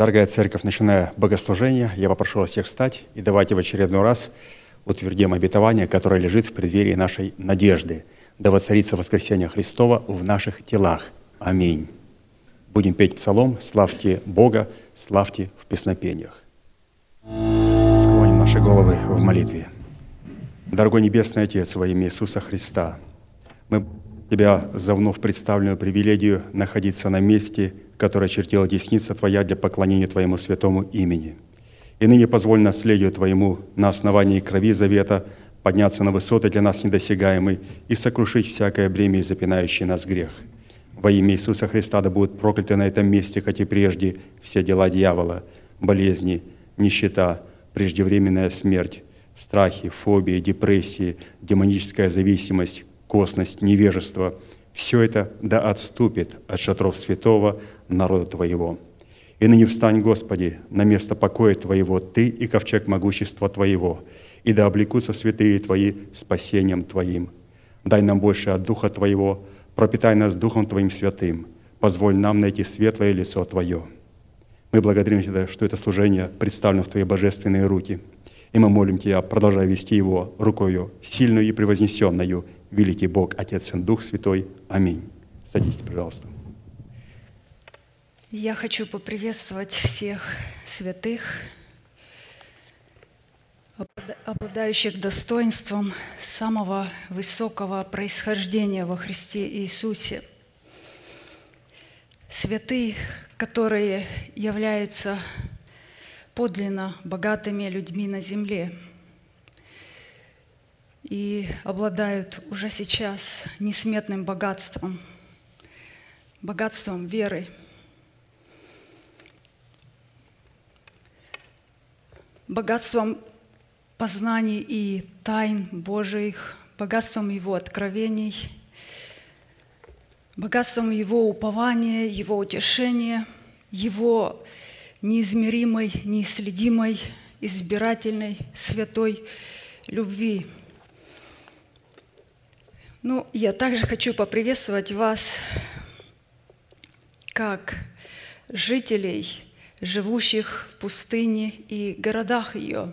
Дорогая церковь, начиная богослужение, я попрошу вас всех встать и давайте в очередной раз утвердим обетование, которое лежит в преддверии нашей надежды. Да воцарится воскресение Христова в наших телах. Аминь. Будем петь псалом «Славьте Бога, славьте в песнопениях». Склоним наши головы в молитве. Дорогой Небесный Отец, во имя Иисуса Христа, мы Тебя за вновь представленную привилегию находиться на месте, которое чертила десница Твоя для поклонения Твоему святому имени. И ныне позволь наследию Твоему на основании крови завета подняться на высоты для нас недосягаемые и сокрушить всякое бремя и запинающий нас грех. Во имя Иисуса Христа да будут прокляты на этом месте, как и прежде, все дела дьявола, болезни, нищета, преждевременная смерть, страхи, фобии, депрессии, демоническая зависимость, косность, невежество – все это да отступит от шатров святого народа Твоего. И ныне встань, Господи, на место покоя Твоего, Ты и ковчег могущества Твоего, и да облекутся святые Твои спасением Твоим. Дай нам больше от Духа Твоего, пропитай нас Духом Твоим святым, позволь нам найти светлое лицо Твое. Мы благодарим Тебя, что это служение представлено в Твои божественные руки – и мы молим Тебя, продолжай вести его рукою сильную и превознесенную, великий Бог, Отец, Сын, Дух Святой. Аминь. Садитесь, пожалуйста. Я хочу поприветствовать всех святых, обладающих достоинством самого высокого происхождения во Христе Иисусе. Святые, которые являются подлинно богатыми людьми на земле и обладают уже сейчас несметным богатством, богатством веры. богатством познаний и тайн Божьих, богатством Его откровений, богатством Его упования, Его утешения, Его неизмеримой, неисследимой, избирательной, святой любви. Ну, я также хочу поприветствовать вас как жителей, живущих в пустыне и городах ее,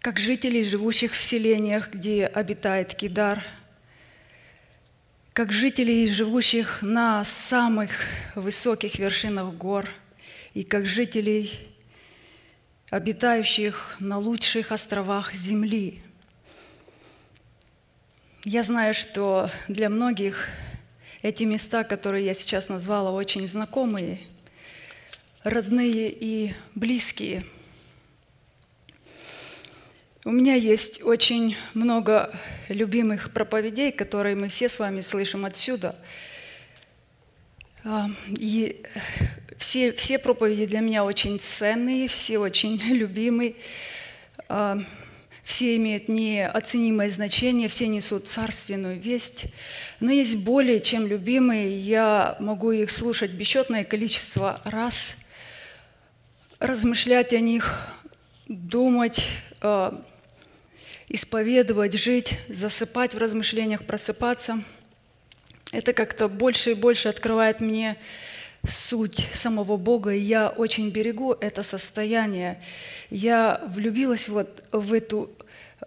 как жителей, живущих в селениях, где обитает Кидар – как жителей, живущих на самых высоких вершинах гор, и как жителей, обитающих на лучших островах Земли. Я знаю, что для многих эти места, которые я сейчас назвала, очень знакомые, родные и близкие – у меня есть очень много любимых проповедей, которые мы все с вами слышим отсюда. А, и все, все проповеди для меня очень ценные, все очень любимые, а, все имеют неоценимое значение, все несут царственную весть. Но есть более чем любимые, я могу их слушать бесчетное количество раз, размышлять о них, думать, а, исповедовать, жить, засыпать в размышлениях, просыпаться. Это как-то больше и больше открывает мне суть самого Бога, и я очень берегу это состояние. Я влюбилась вот в эту,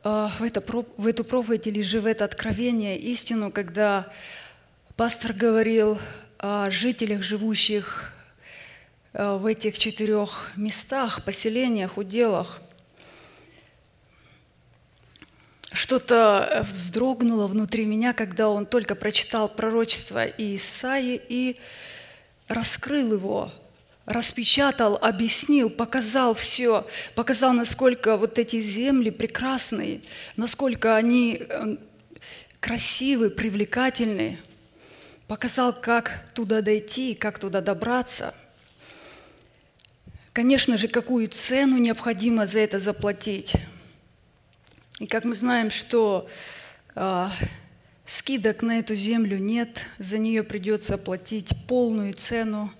а, в, это, в эту проповедь или же в это откровение, истину, когда пастор говорил о жителях, живущих а, в этих четырех местах, поселениях, уделах – что-то вздрогнуло внутри меня, когда он только прочитал пророчество Исаи и раскрыл его, распечатал, объяснил, показал все, показал, насколько вот эти земли прекрасные, насколько они э, красивые, привлекательные, показал, как туда дойти, как туда добраться. Конечно же, какую цену необходимо за это заплатить – и как мы знаем, что э, скидок на эту землю нет, за нее придется платить полную цену.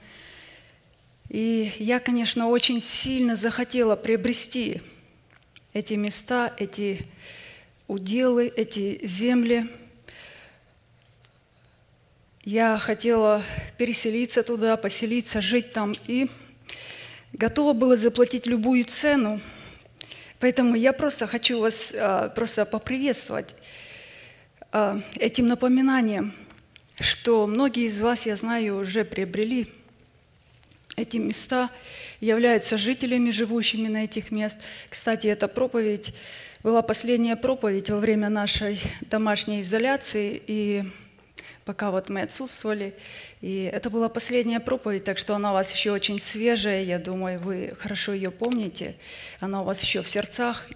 И я, конечно, очень сильно захотела приобрести эти места, эти уделы, эти земли. Я хотела переселиться туда, поселиться, жить там и готова была заплатить любую цену. Поэтому я просто хочу вас а, просто поприветствовать этим напоминанием, что многие из вас, я знаю, уже приобрели эти места, являются жителями, живущими на этих мест. Кстати, эта проповедь была последняя проповедь во время нашей домашней изоляции, и пока вот мы отсутствовали. И это была последняя проповедь, так что она у вас еще очень свежая, я думаю, вы хорошо ее помните. Она у вас еще в сердцах.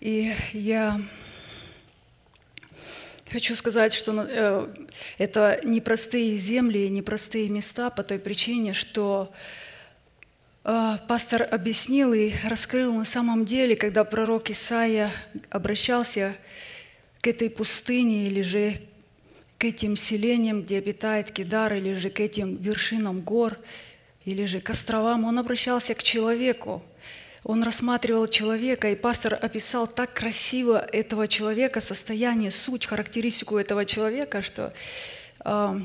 И я хочу сказать, что э, это непростые земли, непростые места по той причине, что э, пастор объяснил и раскрыл на самом деле, когда пророк Исаия обращался к этой пустыне или же к этим селениям, где обитает Кидар, или же к этим вершинам гор, или же к островам, он обращался к человеку. Он рассматривал человека, и пастор описал так красиво этого человека, состояние, суть, характеристику этого человека, что э,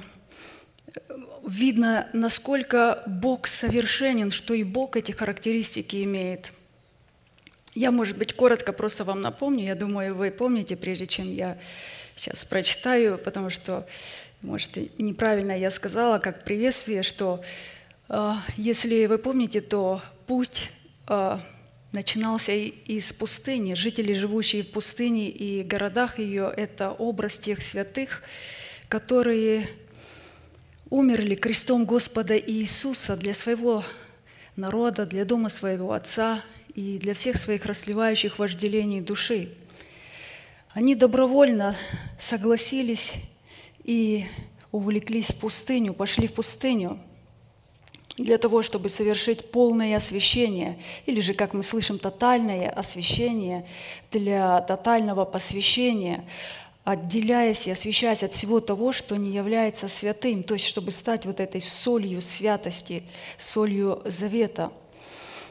видно, насколько Бог совершенен, что и Бог эти характеристики имеет. Я, может быть, коротко просто вам напомню, я думаю, вы помните, прежде чем я сейчас прочитаю, потому что, может, неправильно я сказала, как приветствие, что э, если вы помните, то путь начинался из пустыни. Жители, живущие в пустыне и городах ее, это образ тех святых, которые умерли крестом Господа Иисуса для своего народа, для дома своего Отца и для всех своих расливающих вожделений души. Они добровольно согласились и увлеклись в пустыню, пошли в пустыню для того, чтобы совершить полное освящение, или же, как мы слышим, тотальное освящение для тотального посвящения, отделяясь и освящаясь от всего того, что не является святым, то есть чтобы стать вот этой солью святости, солью завета.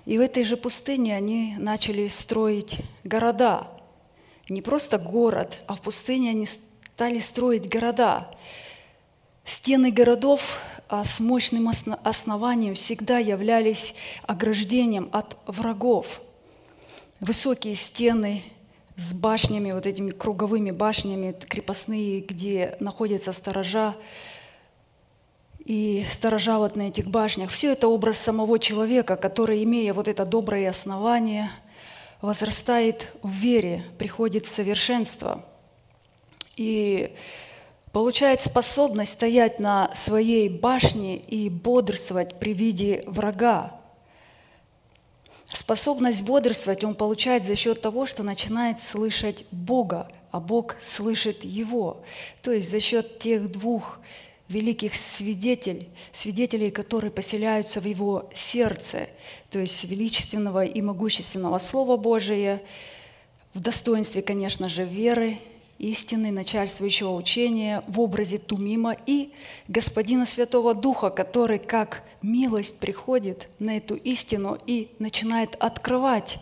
И в этой же пустыне они начали строить города, не просто город, а в пустыне они стали строить города. Стены городов а с мощным основанием всегда являлись ограждением от врагов. Высокие стены с башнями, вот этими круговыми башнями, крепостные, где находятся сторожа, и сторожа вот на этих башнях. Все это образ самого человека, который, имея вот это доброе основание – возрастает в вере, приходит в совершенство и получает способность стоять на своей башне и бодрствовать при виде врага. Способность бодрствовать он получает за счет того, что начинает слышать Бога, а Бог слышит его. То есть за счет тех двух великих свидетелей, свидетелей, которые поселяются в его сердце, то есть величественного и могущественного Слова Божия, в достоинстве, конечно же, веры, истины, начальствующего учения в образе Тумима и Господина Святого Духа, который как милость приходит на эту истину и начинает открывать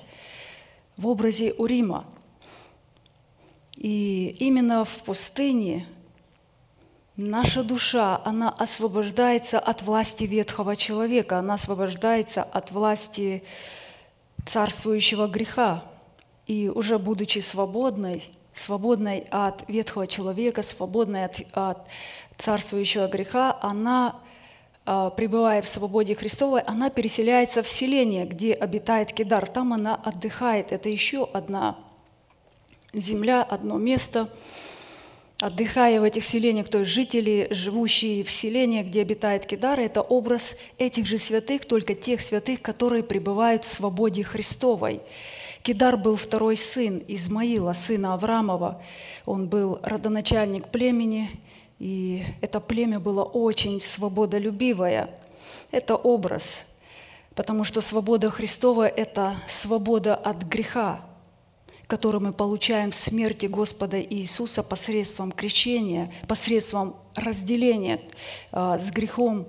в образе Урима. И именно в пустыне Наша душа, она освобождается от власти ветхого человека, она освобождается от власти царствующего греха. И уже будучи свободной, свободной от ветхого человека, свободной от, от царствующего греха, она, а, пребывая в свободе Христовой, она переселяется в селение, где обитает Кедар. Там она отдыхает. Это еще одна земля, одно место – отдыхая в этих селениях, то есть жители, живущие в селениях, где обитает Кедар, это образ этих же святых, только тех святых, которые пребывают в свободе Христовой. Кедар был второй сын Измаила, сына Аврамова. Он был родоначальник племени, и это племя было очень свободолюбивое. Это образ, потому что свобода Христова – это свобода от греха, который мы получаем в смерти Господа Иисуса посредством крещения, посредством разделения э, с грехом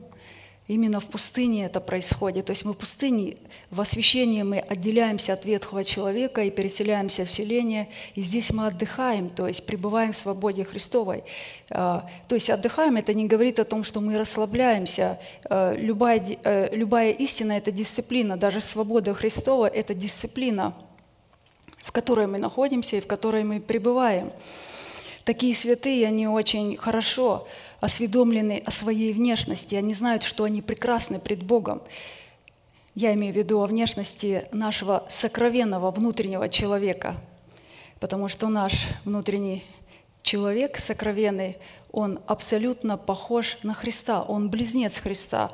Именно в пустыне это происходит. То есть мы в пустыне, в освящении мы отделяемся от ветхого человека и переселяемся в селение, и здесь мы отдыхаем, то есть пребываем в свободе Христовой. А, то есть отдыхаем, это не говорит о том, что мы расслабляемся. А, любая, э, любая истина – это дисциплина, даже свобода Христова – это дисциплина, в которой мы находимся и в которой мы пребываем. Такие святые, они очень хорошо осведомлены о своей внешности, они знают, что они прекрасны пред Богом. Я имею в виду о внешности нашего сокровенного внутреннего человека, потому что наш внутренний человек сокровенный, он абсолютно похож на Христа, он близнец Христа.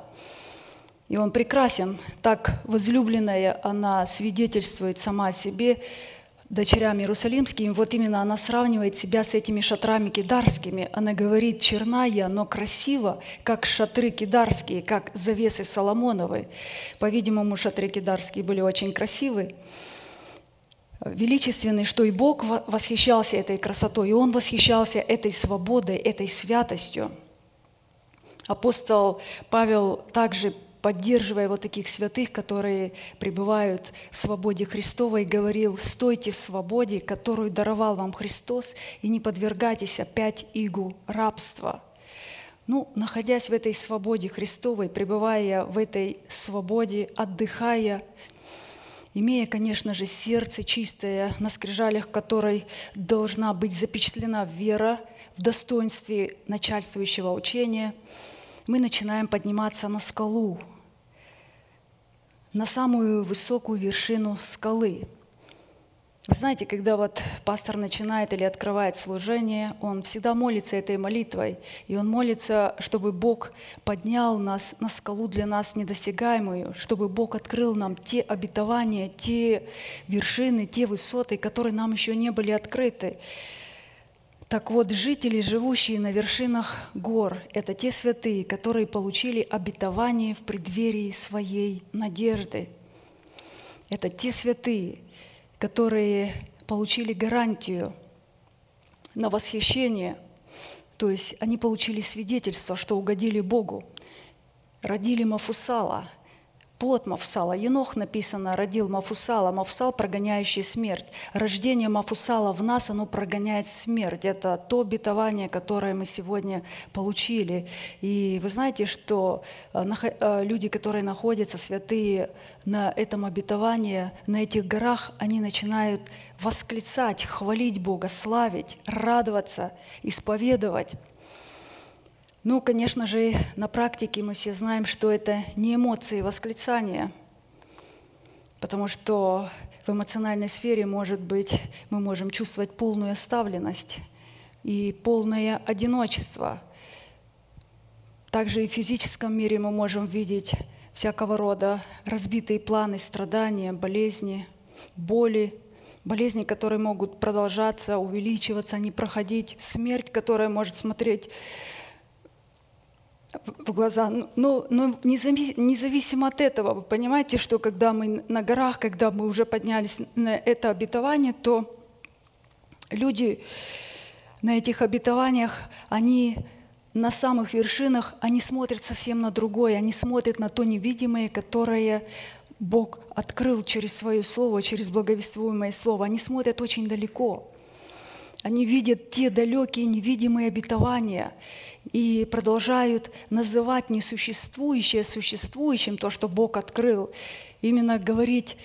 И он прекрасен. Так возлюбленная, она свидетельствует сама о себе, дочерям Иерусалимским, вот именно она сравнивает себя с этими шатрами кидарскими. Она говорит, черная, но красиво, как шатры кидарские, как завесы Соломоновы. По-видимому, шатры кидарские были очень красивы, величественны, что и Бог восхищался этой красотой, и Он восхищался этой свободой, этой святостью. Апостол Павел также поддерживая вот таких святых, которые пребывают в свободе Христовой, говорил, стойте в свободе, которую даровал вам Христос, и не подвергайтесь опять игу рабства. Ну, находясь в этой свободе Христовой, пребывая в этой свободе, отдыхая, имея, конечно же, сердце чистое, на скрижалях которой должна быть запечатлена вера в достоинстве начальствующего учения – мы начинаем подниматься на скалу, на самую высокую вершину скалы. Вы знаете, когда вот пастор начинает или открывает служение, он всегда молится этой молитвой, и он молится, чтобы Бог поднял нас на скалу для нас недосягаемую, чтобы Бог открыл нам те обетования, те вершины, те высоты, которые нам еще не были открыты. Так вот, жители, живущие на вершинах гор, это те святые, которые получили обетование в преддверии своей надежды. Это те святые, которые получили гарантию на восхищение, то есть они получили свидетельство, что угодили Богу, родили Мафусала – Плод Мафусала. Енох написано, родил Мафусала. Мафусал, прогоняющий смерть. Рождение Мафусала в нас, оно прогоняет смерть. Это то обетование, которое мы сегодня получили. И вы знаете, что э, э, люди, которые находятся, святые, на этом обетовании, на этих горах, они начинают восклицать, хвалить Бога, славить, радоваться, исповедовать. Ну, конечно же, на практике мы все знаем, что это не эмоции восклицания, потому что в эмоциональной сфере, может быть, мы можем чувствовать полную оставленность и полное одиночество. Также и в физическом мире мы можем видеть всякого рода разбитые планы, страдания, болезни, боли, болезни, которые могут продолжаться, увеличиваться, не проходить, смерть, которая может смотреть в глаза. Но, но независимо от этого, вы понимаете, что когда мы на горах, когда мы уже поднялись на это обетование, то люди на этих обетованиях, они на самых вершинах, они смотрят совсем на другое, они смотрят на то невидимое, которое Бог открыл через свое слово, через благовествуемое слово. Они смотрят очень далеко. Они видят те далекие невидимые обетования и продолжают называть несуществующее существующим, то, что Бог открыл. Именно говорить,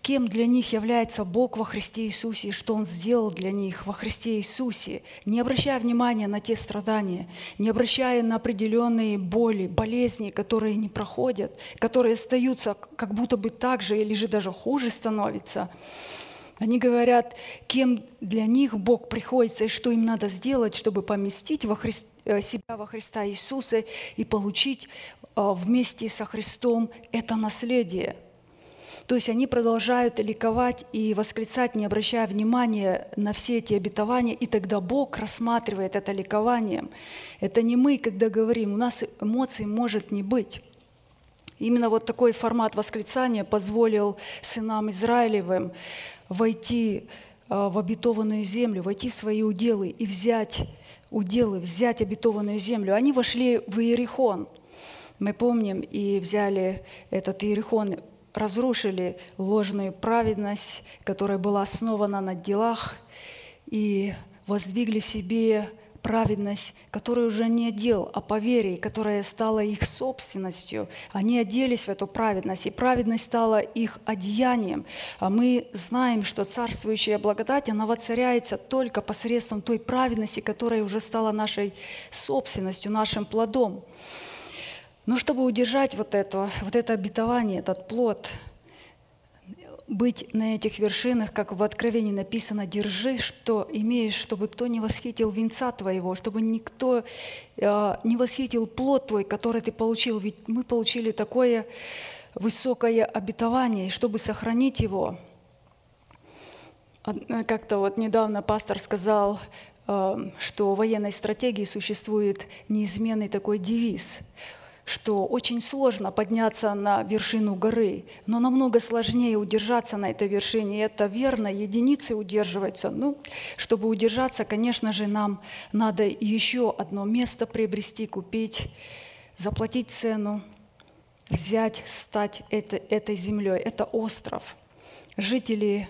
кем для них является Бог во Христе Иисусе, что Он сделал для них во Христе Иисусе, не обращая внимания на те страдания, не обращая на определенные боли, болезни, которые не проходят, которые остаются как будто бы так же или же даже хуже становятся – они говорят, кем для них Бог приходится и что им надо сделать, чтобы поместить во Хри... Э, себя во Христа Иисуса и получить э, вместе со Христом это наследие. То есть они продолжают ликовать и восклицать, не обращая внимания на все эти обетования, и тогда Бог рассматривает это ликованием. Это не мы, когда говорим, у нас эмоций может не быть. Именно вот такой формат восклицания позволил сынам Израилевым войти а, в обетованную землю, войти в свои уделы и взять уделы, взять обетованную землю. Они вошли в Иерихон. мы помним и взяли этот Иерихон, разрушили ложную праведность, которая была основана на делах, и воздвигли в себе праведность, которая уже не дел, а по вере, которая стала их собственностью. Они оделись в эту праведность, и праведность стала их одеянием. А мы знаем, что царствующая благодать, она воцаряется только посредством той праведности, которая уже стала нашей собственностью, нашим плодом. Но чтобы удержать вот это, вот это обетование, этот плод – быть на этих вершинах, как в Откровении написано, держи, что имеешь, чтобы кто не восхитил венца твоего, чтобы никто э, не восхитил плод твой, который ты получил. Ведь мы получили такое высокое обетование, и чтобы сохранить его. Э, как-то вот недавно пастор сказал, э, что в военной стратегии существует неизменный такой девиз – что очень сложно подняться на вершину горы, но намного сложнее удержаться на этой вершине. И это верно, единицы удерживаются. Ну, чтобы удержаться, конечно же, нам надо еще одно место приобрести, купить, заплатить цену, взять, стать это, этой землей. Это остров. Жители,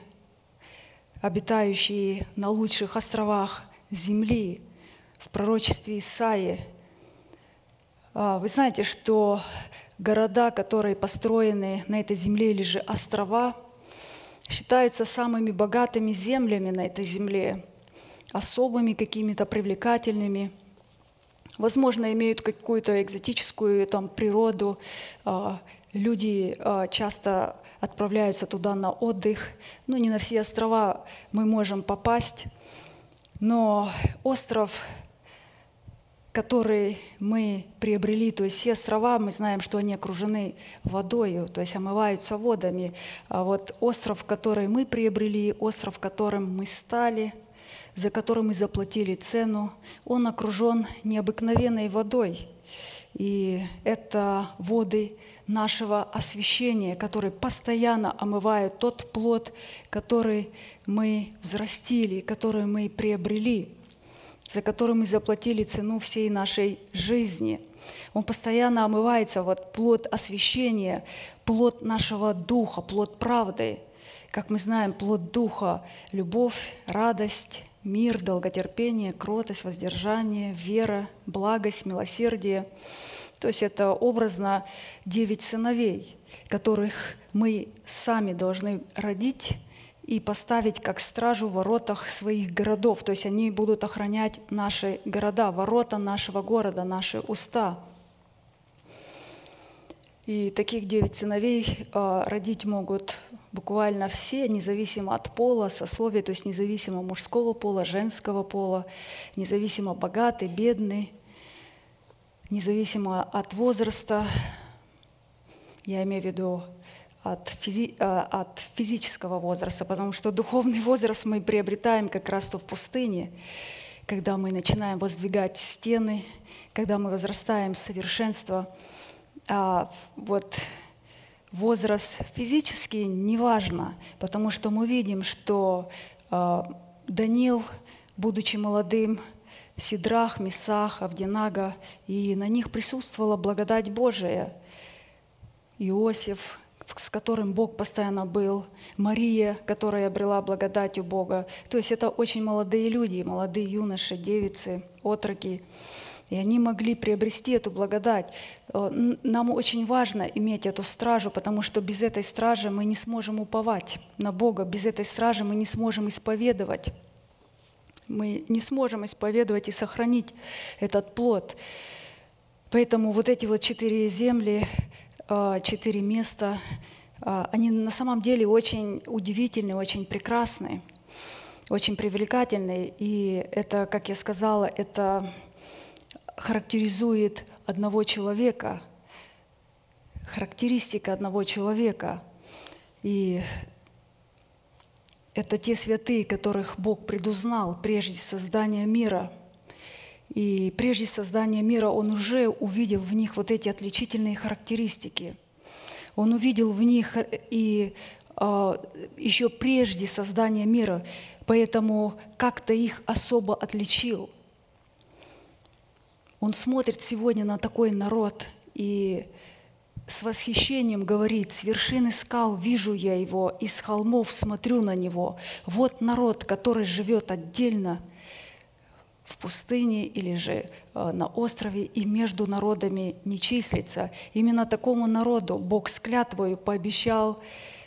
обитающие на лучших островах земли, в пророчестве Исаии – вы знаете, что города, которые построены на этой земле, или же острова, считаются самыми богатыми землями на этой земле, особыми какими-то привлекательными. Возможно, имеют какую-то экзотическую там, природу. А, люди а, часто отправляются туда на отдых. Ну, не на все острова мы можем попасть. Но остров который мы приобрели, то есть все острова, мы знаем, что они окружены водой, то есть омываются водами. А вот остров, который мы приобрели, остров, которым мы стали, за которым мы заплатили цену, он окружен необыкновенной водой. И это воды нашего освящения, которые постоянно омывают тот плод, который мы взрастили, который мы приобрели за который мы заплатили цену всей нашей жизни. Он постоянно омывается, вот плод освящения, плод нашего духа, плод правды. Как мы знаем, плод духа – любовь, радость, мир, долготерпение, кротость, воздержание, вера, благость, милосердие. То есть это образно девять сыновей, которых мы сами должны родить и поставить как стражу в воротах своих городов. То есть они будут охранять наши города, ворота нашего города, наши уста. И таких девять сыновей э, родить могут буквально все, независимо от пола, сословия, то есть независимо мужского пола, женского пола, независимо богатый, бедный, независимо от возраста. Я имею в виду от, физи э, от физического возраста, потому что духовный возраст мы приобретаем как раз то в пустыне, когда мы начинаем воздвигать стены, когда мы возрастаем в совершенство. А вот возраст физический неважно, потому что мы видим, что э, Даниил, будучи молодым, Сидрах, Месах, Авдинага, и на них присутствовала благодать Божия. Иосиф, с которым Бог постоянно был, Мария, которая обрела благодать у Бога. То есть это очень молодые люди, молодые юноши, девицы, отроки. И они могли приобрести эту благодать. Э, нам очень важно иметь эту стражу, потому что без этой стражи мы не сможем уповать на Бога, без этой стражи мы не сможем исповедовать. Мы не сможем исповедовать и сохранить этот плод. Поэтому вот эти вот четыре земли, четыре места. А, они на самом деле очень удивительные, очень прекрасные, очень привлекательные. И это, как я сказала, это характеризует одного человека, характеристика одного человека. И это те святые, которых Бог предузнал прежде создания мира – и прежде создания мира он уже увидел в них вот эти отличительные характеристики. Он увидел в них и э, еще прежде создания мира, поэтому как-то их особо отличил. Он смотрит сегодня на такой народ и с восхищением говорит, с вершины скал вижу я его, из холмов смотрю на него. Вот народ, который живет отдельно в пустыне или же э, на острове и между народами не числится. Именно такому народу Бог с клятвою пообещал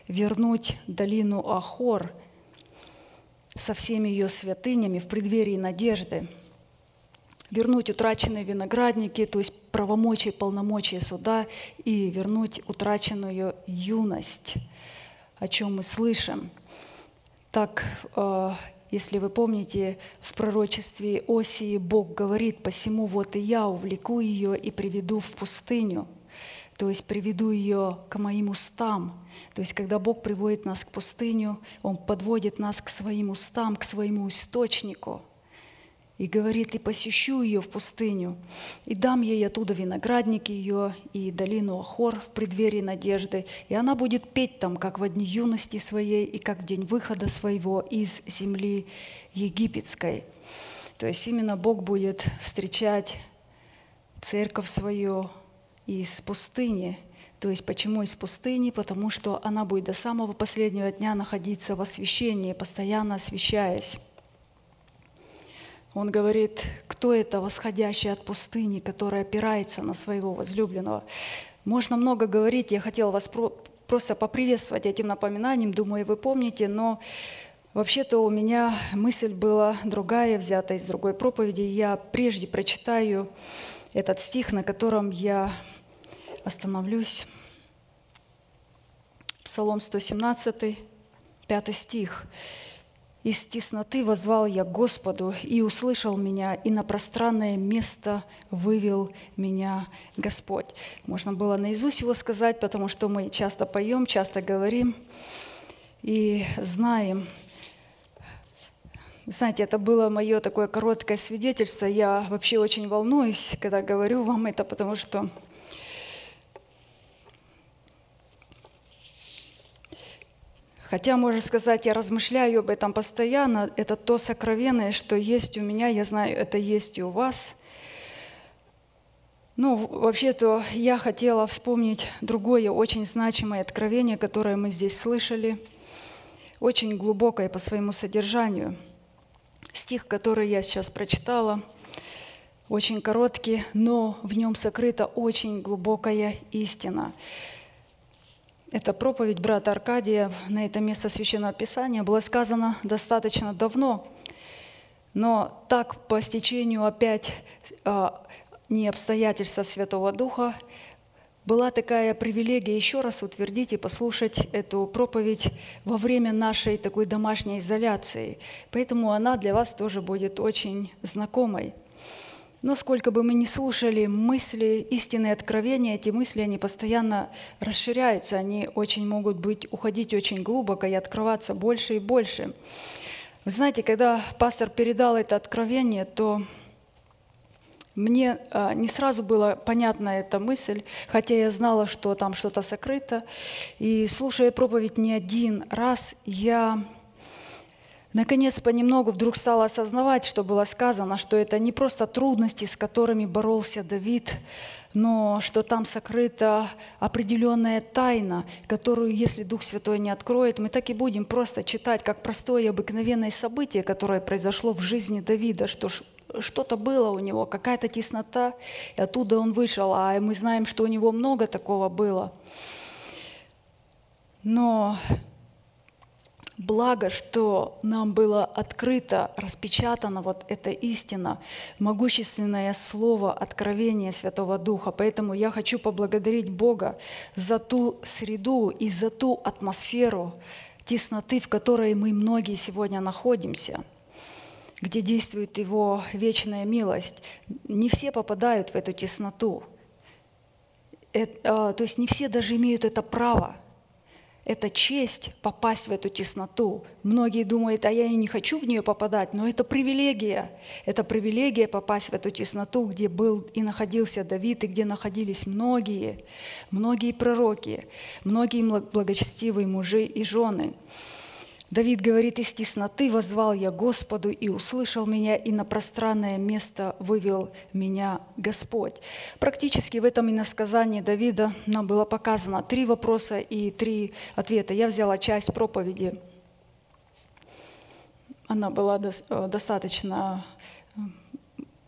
вернуть долину Ахор со всеми ее святынями в преддверии надежды – вернуть утраченные виноградники, то есть правомочия, полномочия суда, и вернуть утраченную юность, о чем мы слышим. Так, э, если вы помните, в пророчестве Осии Бог говорит, «Посему вот и я увлеку ее и приведу в пустыню» то есть приведу ее к моим устам. То есть, когда Бог приводит нас к пустыню, Он подводит нас к своим устам, к своему источнику – и говорит, и посещу ее в пустыню, и дам ей оттуда виноградники ее и долину Ахор в преддверии надежды, и она будет петь там, как в дни юности своей и как в день выхода своего из земли египетской. То есть именно Бог будет встречать церковь свою из пустыни. То есть почему из пустыни? Потому что она будет до самого последнего дня находиться в освящении, постоянно освящаясь. Он говорит, кто это восходящий от пустыни, который опирается на своего возлюбленного. Можно много говорить, я хотела вас про- просто поприветствовать этим напоминанием, думаю, вы помните, но вообще-то у меня мысль была другая, взята из другой проповеди. Я прежде прочитаю этот стих, на котором я остановлюсь. Псалом 117, 5 стих. Из тесноты возвал я Господу, и услышал меня, и на пространное место вывел меня Господь. Можно было наизусть его сказать, потому что мы часто поем, часто говорим и знаем. Знаете, это было мое такое короткое свидетельство. Я вообще очень волнуюсь, когда говорю вам это, потому что Хотя, можно сказать, я размышляю об этом постоянно. Это то сокровенное, что есть у меня, я знаю, это есть и у вас. Ну, вообще-то я хотела вспомнить другое очень значимое откровение, которое мы здесь слышали, очень глубокое по своему содержанию. Стих, который я сейчас прочитала, очень короткий, но в нем сокрыта очень глубокая истина. Эта проповедь брата Аркадия на это место Священного Писания была сказана достаточно давно, но так по стечению опять а, не обстоятельства Святого Духа была такая привилегия еще раз утвердить и послушать эту проповедь во время нашей такой домашней изоляции. Поэтому она для вас тоже будет очень знакомой. Но сколько бы мы ни слушали мысли, истинные откровения, эти мысли, они постоянно расширяются, они очень могут быть, уходить очень глубоко и открываться больше и больше. Вы знаете, когда пастор передал это откровение, то мне а, не сразу была понятна эта мысль, хотя я знала, что там что-то сокрыто. И слушая проповедь не один раз, я Наконец, понемногу вдруг стала осознавать, что было сказано, что это не просто трудности, с которыми боролся Давид, но что там сокрыта определенная тайна, которую, если Дух Святой не откроет, мы так и будем просто читать, как простое обыкновенное событие, которое произошло в жизни Давида, что что-то было у него, какая-то теснота, и оттуда он вышел, а мы знаем, что у него много такого было. Но Благо, что нам было открыто, распечатано вот эта истина, могущественное слово откровения Святого Духа. Поэтому я хочу поблагодарить Бога за ту среду и за ту атмосферу тесноты, в которой мы многие сегодня находимся где действует Его вечная милость. Не все попадают в эту тесноту. Это, а, то есть не все даже имеют это право – это честь попасть в эту тесноту. Многие думают, а я и не хочу в нее попадать, но это привилегия. Это привилегия попасть в эту тесноту, где был и находился Давид, и где находились многие, многие пророки, многие благочестивые мужи и жены. Давид говорит, из тесноты возвал я Господу, и услышал меня, и на пространное место вывел меня Господь. Практически в этом иносказании Давида нам было показано три вопроса и три ответа. Я взяла часть проповеди. Она была э, достаточно э,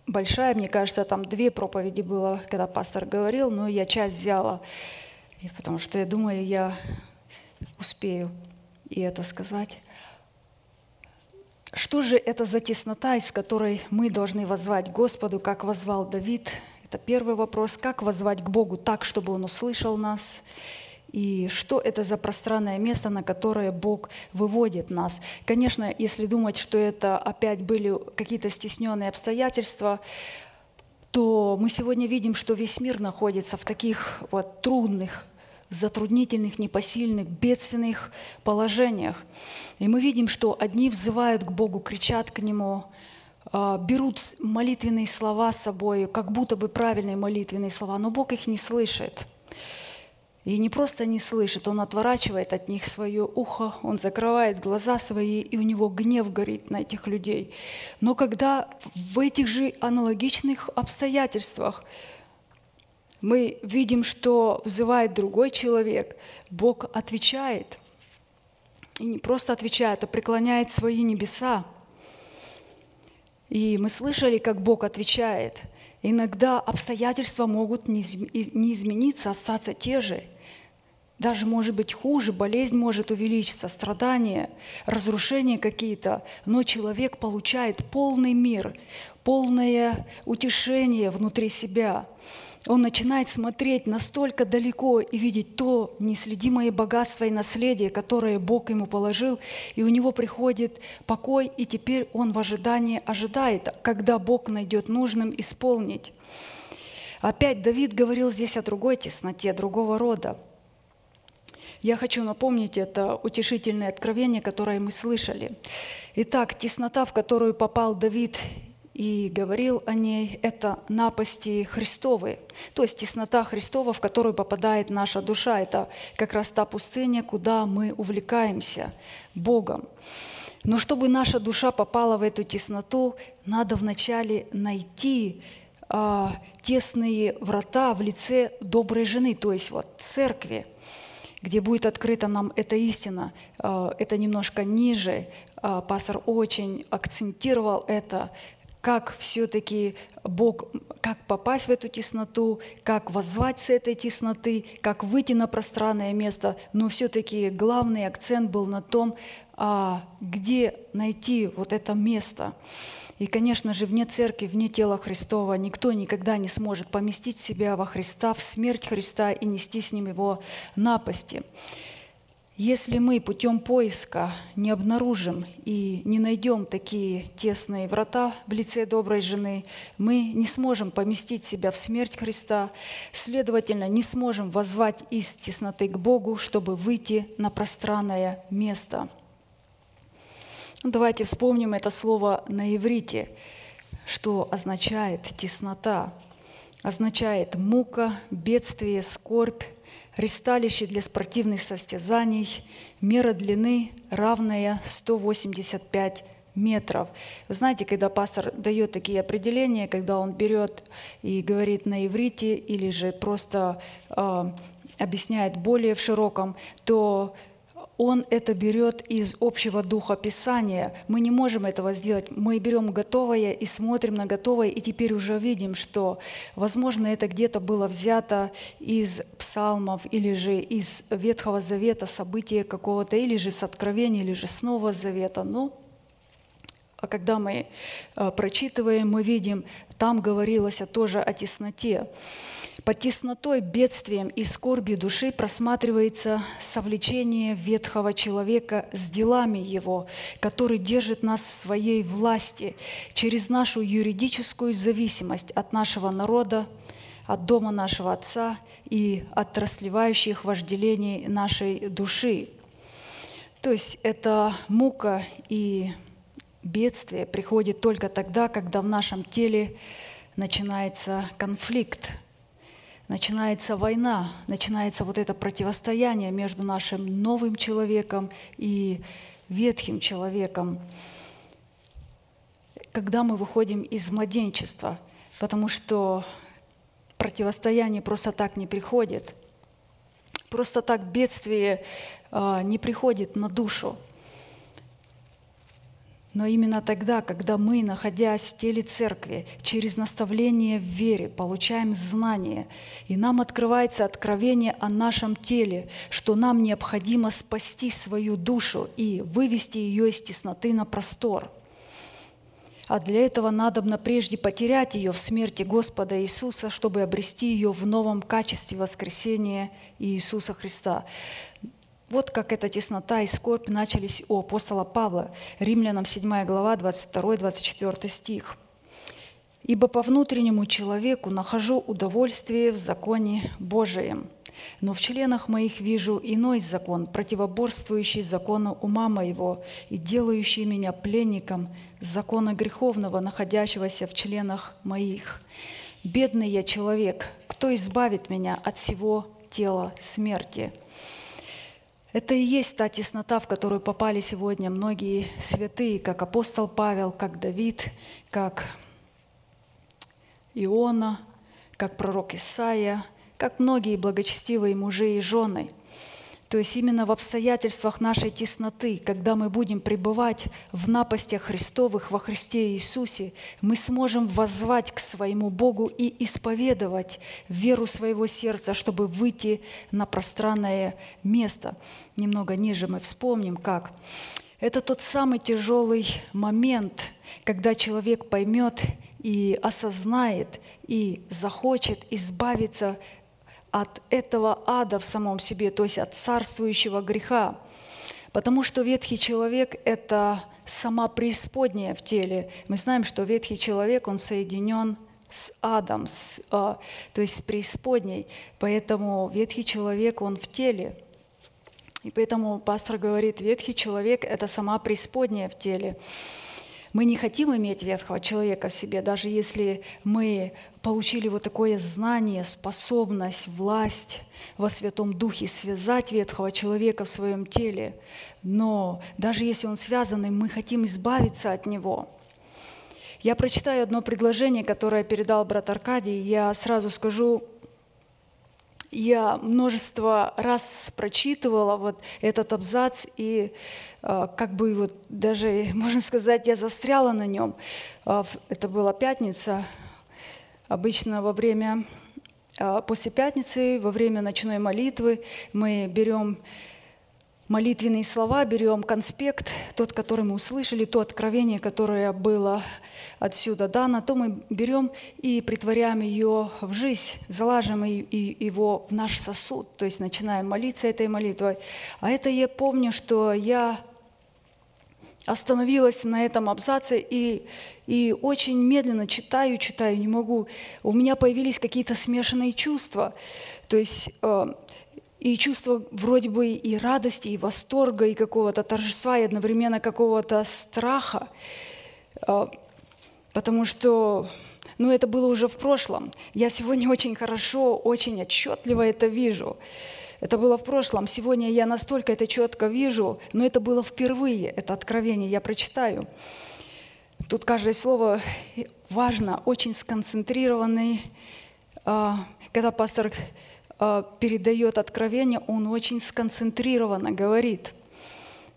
большая, мне кажется, там две проповеди было, когда пастор говорил, но я часть взяла, потому что я думаю, я успею и это сказать. Что же это за теснота, из которой мы должны возвать Господу, как возвал Давид? Это первый вопрос. Как возвать к Богу так, чтобы Он услышал нас? И что это за пространное место, на которое Бог выводит нас? Конечно, если думать, что это опять были какие-то стесненные обстоятельства, то мы сегодня видим, что весь мир находится в таких вот трудных затруднительных, непосильных, бедственных положениях. И мы видим, что одни взывают к Богу, кричат к Нему, а, берут молитвенные слова с собой, как будто бы правильные молитвенные слова, но Бог их не слышит. И не просто не слышит, Он отворачивает от них свое ухо, Он закрывает глаза свои, и у Него гнев горит на этих людей. Но когда в этих же аналогичных обстоятельствах мы видим, что взывает другой человек, Бог отвечает. И не просто отвечает, а преклоняет свои небеса. И мы слышали, как Бог отвечает. Иногда обстоятельства могут не измениться, остаться те же. Даже может быть хуже, болезнь может увеличиться, страдания, разрушения какие-то, но человек получает полный мир, полное утешение внутри себя он начинает смотреть настолько далеко и видеть то неследимое богатство и наследие, которое Бог ему положил, и у него приходит покой, и теперь он в ожидании ожидает, когда Бог найдет нужным исполнить. Опять Давид говорил здесь о другой тесноте, другого рода. Я хочу напомнить это утешительное откровение, которое мы слышали. Итак, теснота, в которую попал Давид и говорил о ней, это напасти Христовы, то есть теснота Христова, в которую попадает наша душа. Это как раз та пустыня, куда мы увлекаемся Богом. Но чтобы наша душа попала в эту тесноту, надо вначале найти а, тесные врата в лице доброй жены, то есть вот церкви, где будет открыта нам эта истина. А, это немножко ниже. А, пастор очень акцентировал это, как все-таки Бог, как попасть в эту тесноту, как возвать с этой тесноты, как выйти на пространное место. Но все-таки главный акцент был на том, а, где найти вот это место. И, конечно же, вне церкви, вне тела Христова никто никогда не сможет поместить себя во Христа, в смерть Христа и нести с ним его напасти. Если мы путем поиска не обнаружим и не найдем такие тесные врата в лице доброй жены, мы не сможем поместить себя в смерть Христа, следовательно, не сможем возвать из тесноты к Богу, чтобы выйти на пространное место. Давайте вспомним это слово на иврите, что означает теснота. Означает мука, бедствие, скорбь, Ристалище для спортивных состязаний, мера длины равная 185 метров. Вы знаете, когда пастор дает такие определения, когда он берет и говорит на иврите или же просто э, объясняет более в широком, то он это берет из общего духа Писания. Мы не можем этого сделать. Мы берем готовое и смотрим на готовое, и теперь уже видим, что, возможно, это где-то было взято из псалмов или же из Ветхого Завета, события какого-то, или же с Откровения, или же с Нового Завета. Но а когда мы э, прочитываем, мы видим, там говорилось тоже о тесноте. Под теснотой, бедствием и скорбью души просматривается совлечение ветхого человека с делами его, который держит нас в своей власти через нашу юридическую зависимость от нашего народа, от дома нашего Отца и от расливающих вожделений нашей души. То есть это мука и бедствие приходит только тогда, когда в нашем теле начинается конфликт, начинается война, начинается вот это противостояние между нашим новым человеком и ветхим человеком, когда мы выходим из младенчества, потому что противостояние просто так не приходит. Просто так бедствие э, не приходит на душу. Но именно тогда, когда мы, находясь в теле церкви, через наставление в вере, получаем знание, и нам открывается откровение о нашем теле, что нам необходимо спасти свою душу и вывести ее из тесноты на простор. А для этого надобно прежде потерять ее в смерти Господа Иисуса, чтобы обрести ее в новом качестве воскресения Иисуса Христа. Вот как эта теснота и скорбь начались у апостола Павла. Римлянам 7 глава, 22-24 стих. «Ибо по внутреннему человеку нахожу удовольствие в законе Божием, но в членах моих вижу иной закон, противоборствующий закону ума моего и делающий меня пленником закона греховного, находящегося в членах моих. Бедный я человек, кто избавит меня от всего тела смерти?» Это и есть та теснота, в которую попали сегодня многие святые, как апостол Павел, как Давид, как Иона, как пророк Исаия, как многие благочестивые мужи и жены – то есть именно в обстоятельствах нашей тесноты, когда мы будем пребывать в напастях Христовых во Христе Иисусе, мы сможем воззвать к своему Богу и исповедовать веру своего сердца, чтобы выйти на пространное место. Немного ниже мы вспомним, как. Это тот самый тяжелый момент, когда человек поймет и осознает, и захочет избавиться от этого ада в самом себе, то есть от царствующего греха. Потому что ветхий человек – это сама преисподняя в теле. Мы знаем, что ветхий человек, он соединен с адом, с, а, то есть с преисподней. Поэтому ветхий человек, он в теле. И поэтому пастор говорит, ветхий человек – это сама преисподняя в теле. Мы не хотим иметь ветхого человека в себе, даже если мы получили вот такое знание, способность, власть во Святом Духе связать ветхого человека в своем теле. Но даже если он связанный, мы хотим избавиться от него. Я прочитаю одно предложение, которое передал брат Аркадий. Я сразу скажу, я множество раз прочитывала вот этот абзац, и э, как бы вот даже, можно сказать, я застряла на нем. Э, это была пятница. Обычно во время, э, после пятницы, во время ночной молитвы мы берем молитвенные слова, берем конспект, тот, который мы услышали, то откровение, которое было отсюда дано, то мы берем и притворяем ее в жизнь, залаживаем его в наш сосуд, то есть начинаем молиться этой молитвой. А это я помню, что я остановилась на этом абзаце и, и очень медленно читаю, читаю, не могу. У меня появились какие-то смешанные чувства. То есть э, и чувство вроде бы и радости, и восторга, и какого-то торжества, и одновременно какого-то страха, а, потому что ну, это было уже в прошлом. Я сегодня очень хорошо, очень отчетливо это вижу. Это было в прошлом. Сегодня я настолько это четко вижу, но это было впервые, это откровение, я прочитаю. Тут каждое слово важно, очень сконцентрированный. А, когда пастор Э, передает откровение, он очень сконцентрированно говорит.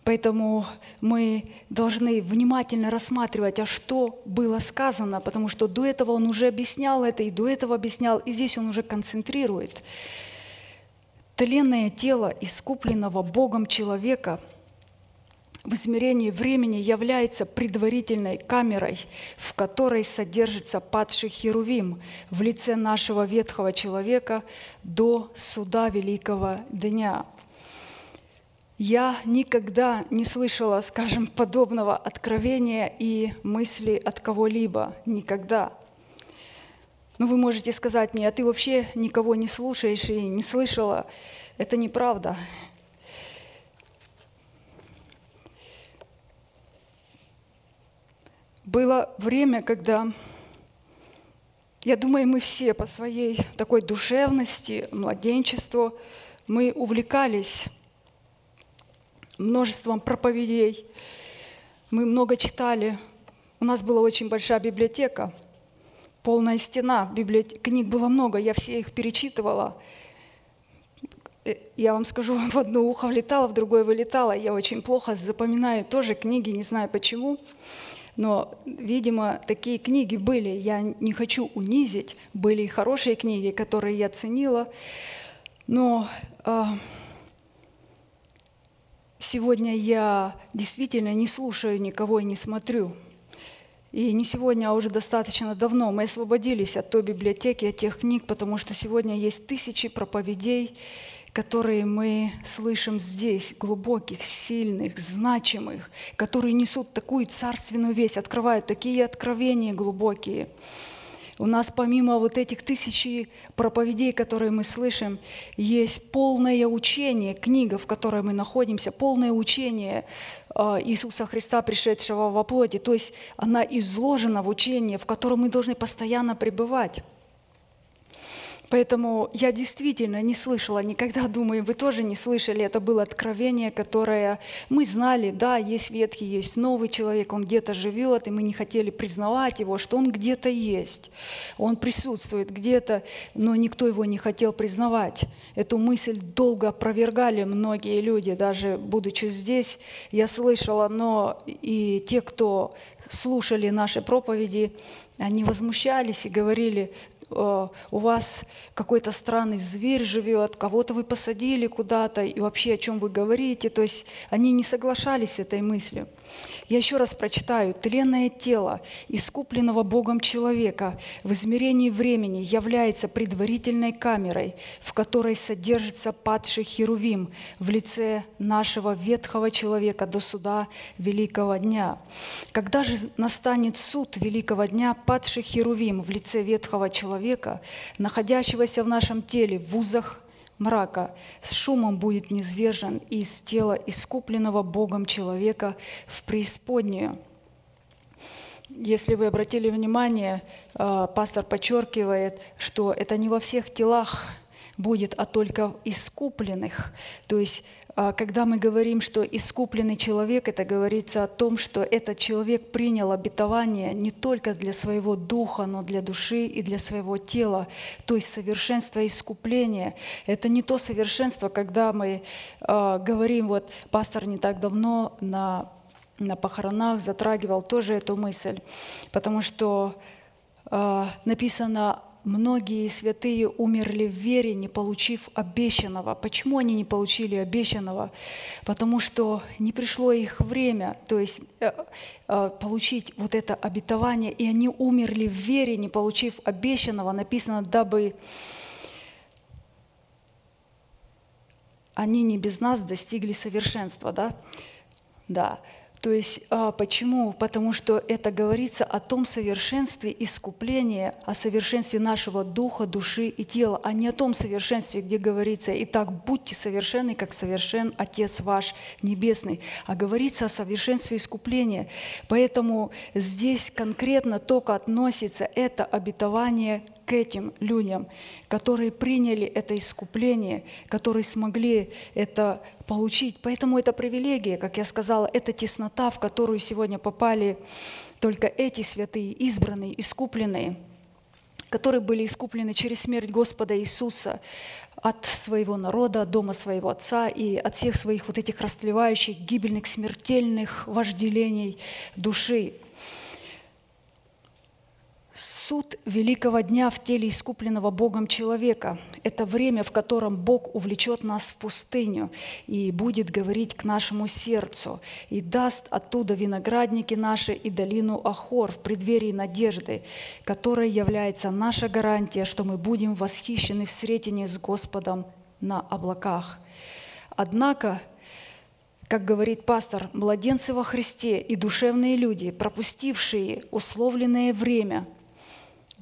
Поэтому мы должны внимательно рассматривать, а что было сказано, потому что до этого он уже объяснял это, и до этого объяснял, и здесь он уже концентрирует. Тленное тело искупленного Богом человека – в измерении времени является предварительной камерой, в которой содержится падший Херувим в лице нашего ветхого человека до суда великого дня. Я никогда не слышала, скажем, подобного откровения и мысли от кого-либо. Никогда. Но вы можете сказать мне, а ты вообще никого не слушаешь и не слышала. Это неправда. было время, когда, я думаю, мы все по своей такой душевности, младенчеству, мы увлекались множеством проповедей. Мы много читали. У нас была очень большая библиотека, полная стена. Библиотек... Книг было много, я все их перечитывала. Э, я вам скажу, в одно ухо влетало, в другое вылетало. Я очень плохо запоминаю тоже книги, не знаю почему. Но, видимо, такие книги были. Я не хочу унизить. Были и хорошие книги, которые я ценила. Но э, сегодня я действительно не слушаю никого и не смотрю. И не сегодня, а уже достаточно давно мы освободились от той библиотеки, от тех книг, потому что сегодня есть тысячи проповедей, которые мы слышим здесь, глубоких, сильных, значимых, которые несут такую царственную весть, открывают такие откровения глубокие. У нас помимо вот этих тысячи проповедей, которые мы слышим, есть полное учение, книга, в которой мы находимся, полное учение Иисуса Христа, пришедшего во плоти. То есть она изложена в учении, в котором мы должны постоянно пребывать. Поэтому я действительно не слышала никогда, думаю, вы тоже не слышали, это было откровение, которое мы знали, да, есть ветхий, есть новый человек, он где-то живет, и мы не хотели признавать его, что он где-то есть, он присутствует где-то, но никто его не хотел признавать. Эту мысль долго опровергали многие люди, даже будучи здесь, я слышала, но и те, кто слушали наши проповеди, они возмущались и говорили, у вас какой-то странный зверь живет, кого-то вы посадили куда-то, и вообще о чем вы говорите. То есть они не соглашались с этой мыслью. Я еще раз прочитаю. «Тленное тело искупленного Богом человека в измерении времени является предварительной камерой, в которой содержится падший Херувим в лице нашего ветхого человека до суда великого дня. Когда же настанет суд великого дня, падший Херувим в лице ветхого человека, находящегося в нашем теле в узах мрака с шумом будет низвержен из тела искупленного Богом человека в преисподнюю. Если вы обратили внимание, э, пастор подчеркивает, что это не во всех телах будет, а только искупленных. То есть когда мы говорим, что искупленный человек, это говорится о том, что этот человек принял обетование не только для своего духа, но для души и для своего тела. То есть совершенство искупления. Это не то совершенство, когда мы э, говорим, вот пастор не так давно на, на похоронах затрагивал тоже эту мысль, потому что э, написано Многие святые умерли в вере, не получив обещанного. Почему они не получили обещанного? Потому что не пришло их время, то есть э, э, получить вот это обетование, и они умерли в вере, не получив обещанного. Написано, дабы они не без нас достигли совершенства, да? Да. То есть а, почему? Потому что это говорится о том совершенстве искупления, о совершенстве нашего духа, души и тела, а не о том совершенстве, где говорится «Итак, будьте совершенны, как совершен Отец ваш Небесный», а говорится о совершенстве искупления. Поэтому здесь конкретно только относится это обетование к этим людям, которые приняли это искупление, которые смогли это получить. Поэтому это привилегия, как я сказала, это теснота, в которую сегодня попали только эти святые, избранные, искупленные, которые были искуплены через смерть Господа Иисуса от своего народа, от дома своего Отца и от всех своих вот этих растлевающих, гибельных, смертельных вожделений души. Суд великого дня в теле искупленного Богом человека – это время, в котором Бог увлечет нас в пустыню и будет говорить к нашему сердцу, и даст оттуда виноградники наши и долину Ахор в преддверии надежды, которая является наша гарантия, что мы будем восхищены в сретении с Господом на облаках. Однако, как говорит пастор, младенцы во Христе и душевные люди, пропустившие условленное время –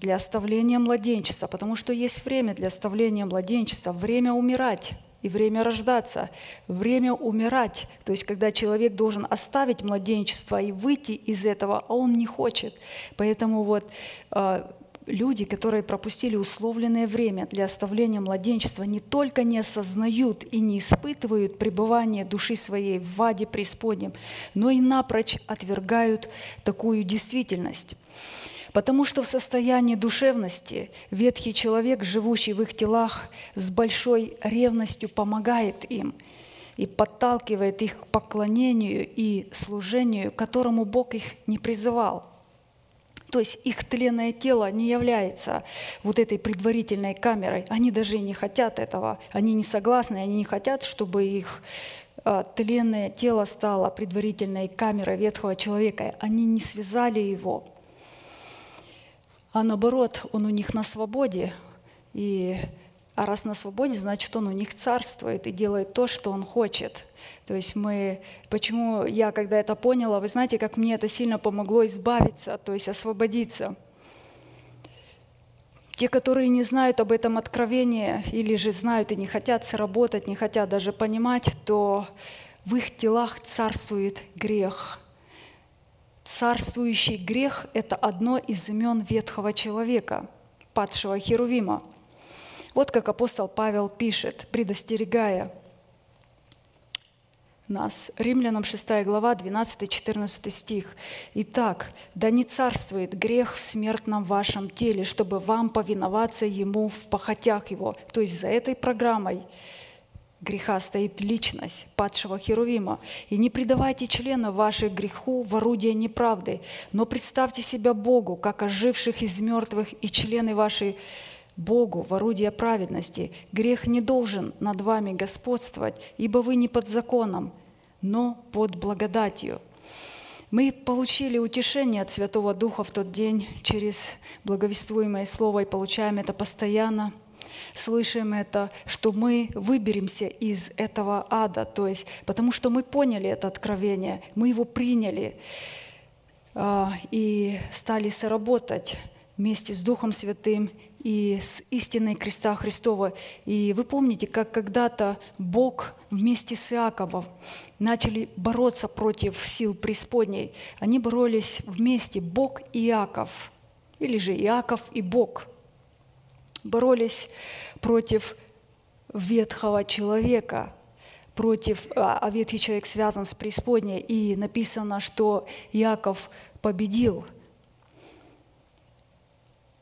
для оставления младенчества, потому что есть время для оставления младенчества, время умирать и время рождаться, время умирать. То есть, когда человек должен оставить младенчество и выйти из этого, а он не хочет. Поэтому вот а, люди, которые пропустили условленное время для оставления младенчества, не только не осознают и не испытывают пребывание души своей в ваде преисподнем, но и напрочь отвергают такую действительность. Потому что в состоянии душевности ветхий человек, живущий в их телах, с большой ревностью помогает им и подталкивает их к поклонению и служению, которому Бог их не призывал. То есть их тленное тело не является вот этой предварительной камерой. Они даже и не хотят этого. Они не согласны, они не хотят, чтобы их а, тленное тело стало предварительной камерой ветхого человека. Они не связали его а наоборот, он у них на свободе. И, а раз на свободе, значит, он у них царствует и делает то, что он хочет. То есть мы, почему я, когда это поняла, вы знаете, как мне это сильно помогло избавиться, то есть освободиться. Те, которые не знают об этом откровении или же знают и не хотят сработать, не хотят даже понимать, то в их телах царствует грех – Царствующий грех – это одно из имен ветхого человека, падшего Херувима. Вот как апостол Павел пишет, предостерегая нас. Римлянам 6 глава, 12-14 стих. «Итак, да не царствует грех в смертном вашем теле, чтобы вам повиноваться ему в похотях его». То есть за этой программой греха стоит личность падшего Херувима. И не предавайте члена ваших греху в орудие неправды, но представьте себя Богу, как оживших из мертвых, и члены вашей Богу в орудие праведности. Грех не должен над вами господствовать, ибо вы не под законом, но под благодатью. Мы получили утешение от Святого Духа в тот день через благовествуемое Слово и получаем это постоянно – слышим это, что мы выберемся из этого ада, то есть потому что мы поняли это откровение, мы его приняли а, и стали соработать вместе с Духом Святым и с истиной креста Христова. И вы помните, как когда-то Бог вместе с Иаковом начали бороться против сил преисподней. Они боролись вместе, Бог и Иаков, или же Иаков и Бог – боролись против ветхого человека, против, а, а ветхий человек связан с преисподней, и написано, что Иаков победил –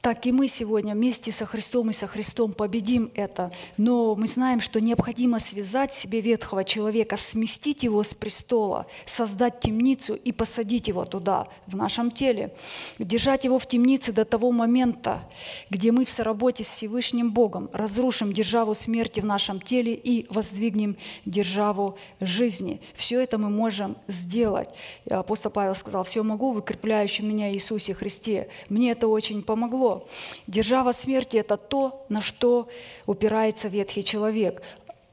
так и мы сегодня вместе со Христом и со Христом победим это. Но мы знаем, что необходимо связать себе ветхого человека, сместить его с престола, создать темницу и посадить его туда, в нашем теле. Держать его в темнице до того момента, где мы в соработе с Всевышним Богом разрушим державу смерти в нашем теле и воздвигнем державу жизни. Все это мы можем сделать. Апостол Павел сказал, «Все могу, выкрепляющий меня Иисусе Христе». Мне это очень помогло. Держава смерти – это то, на что упирается ветхий человек.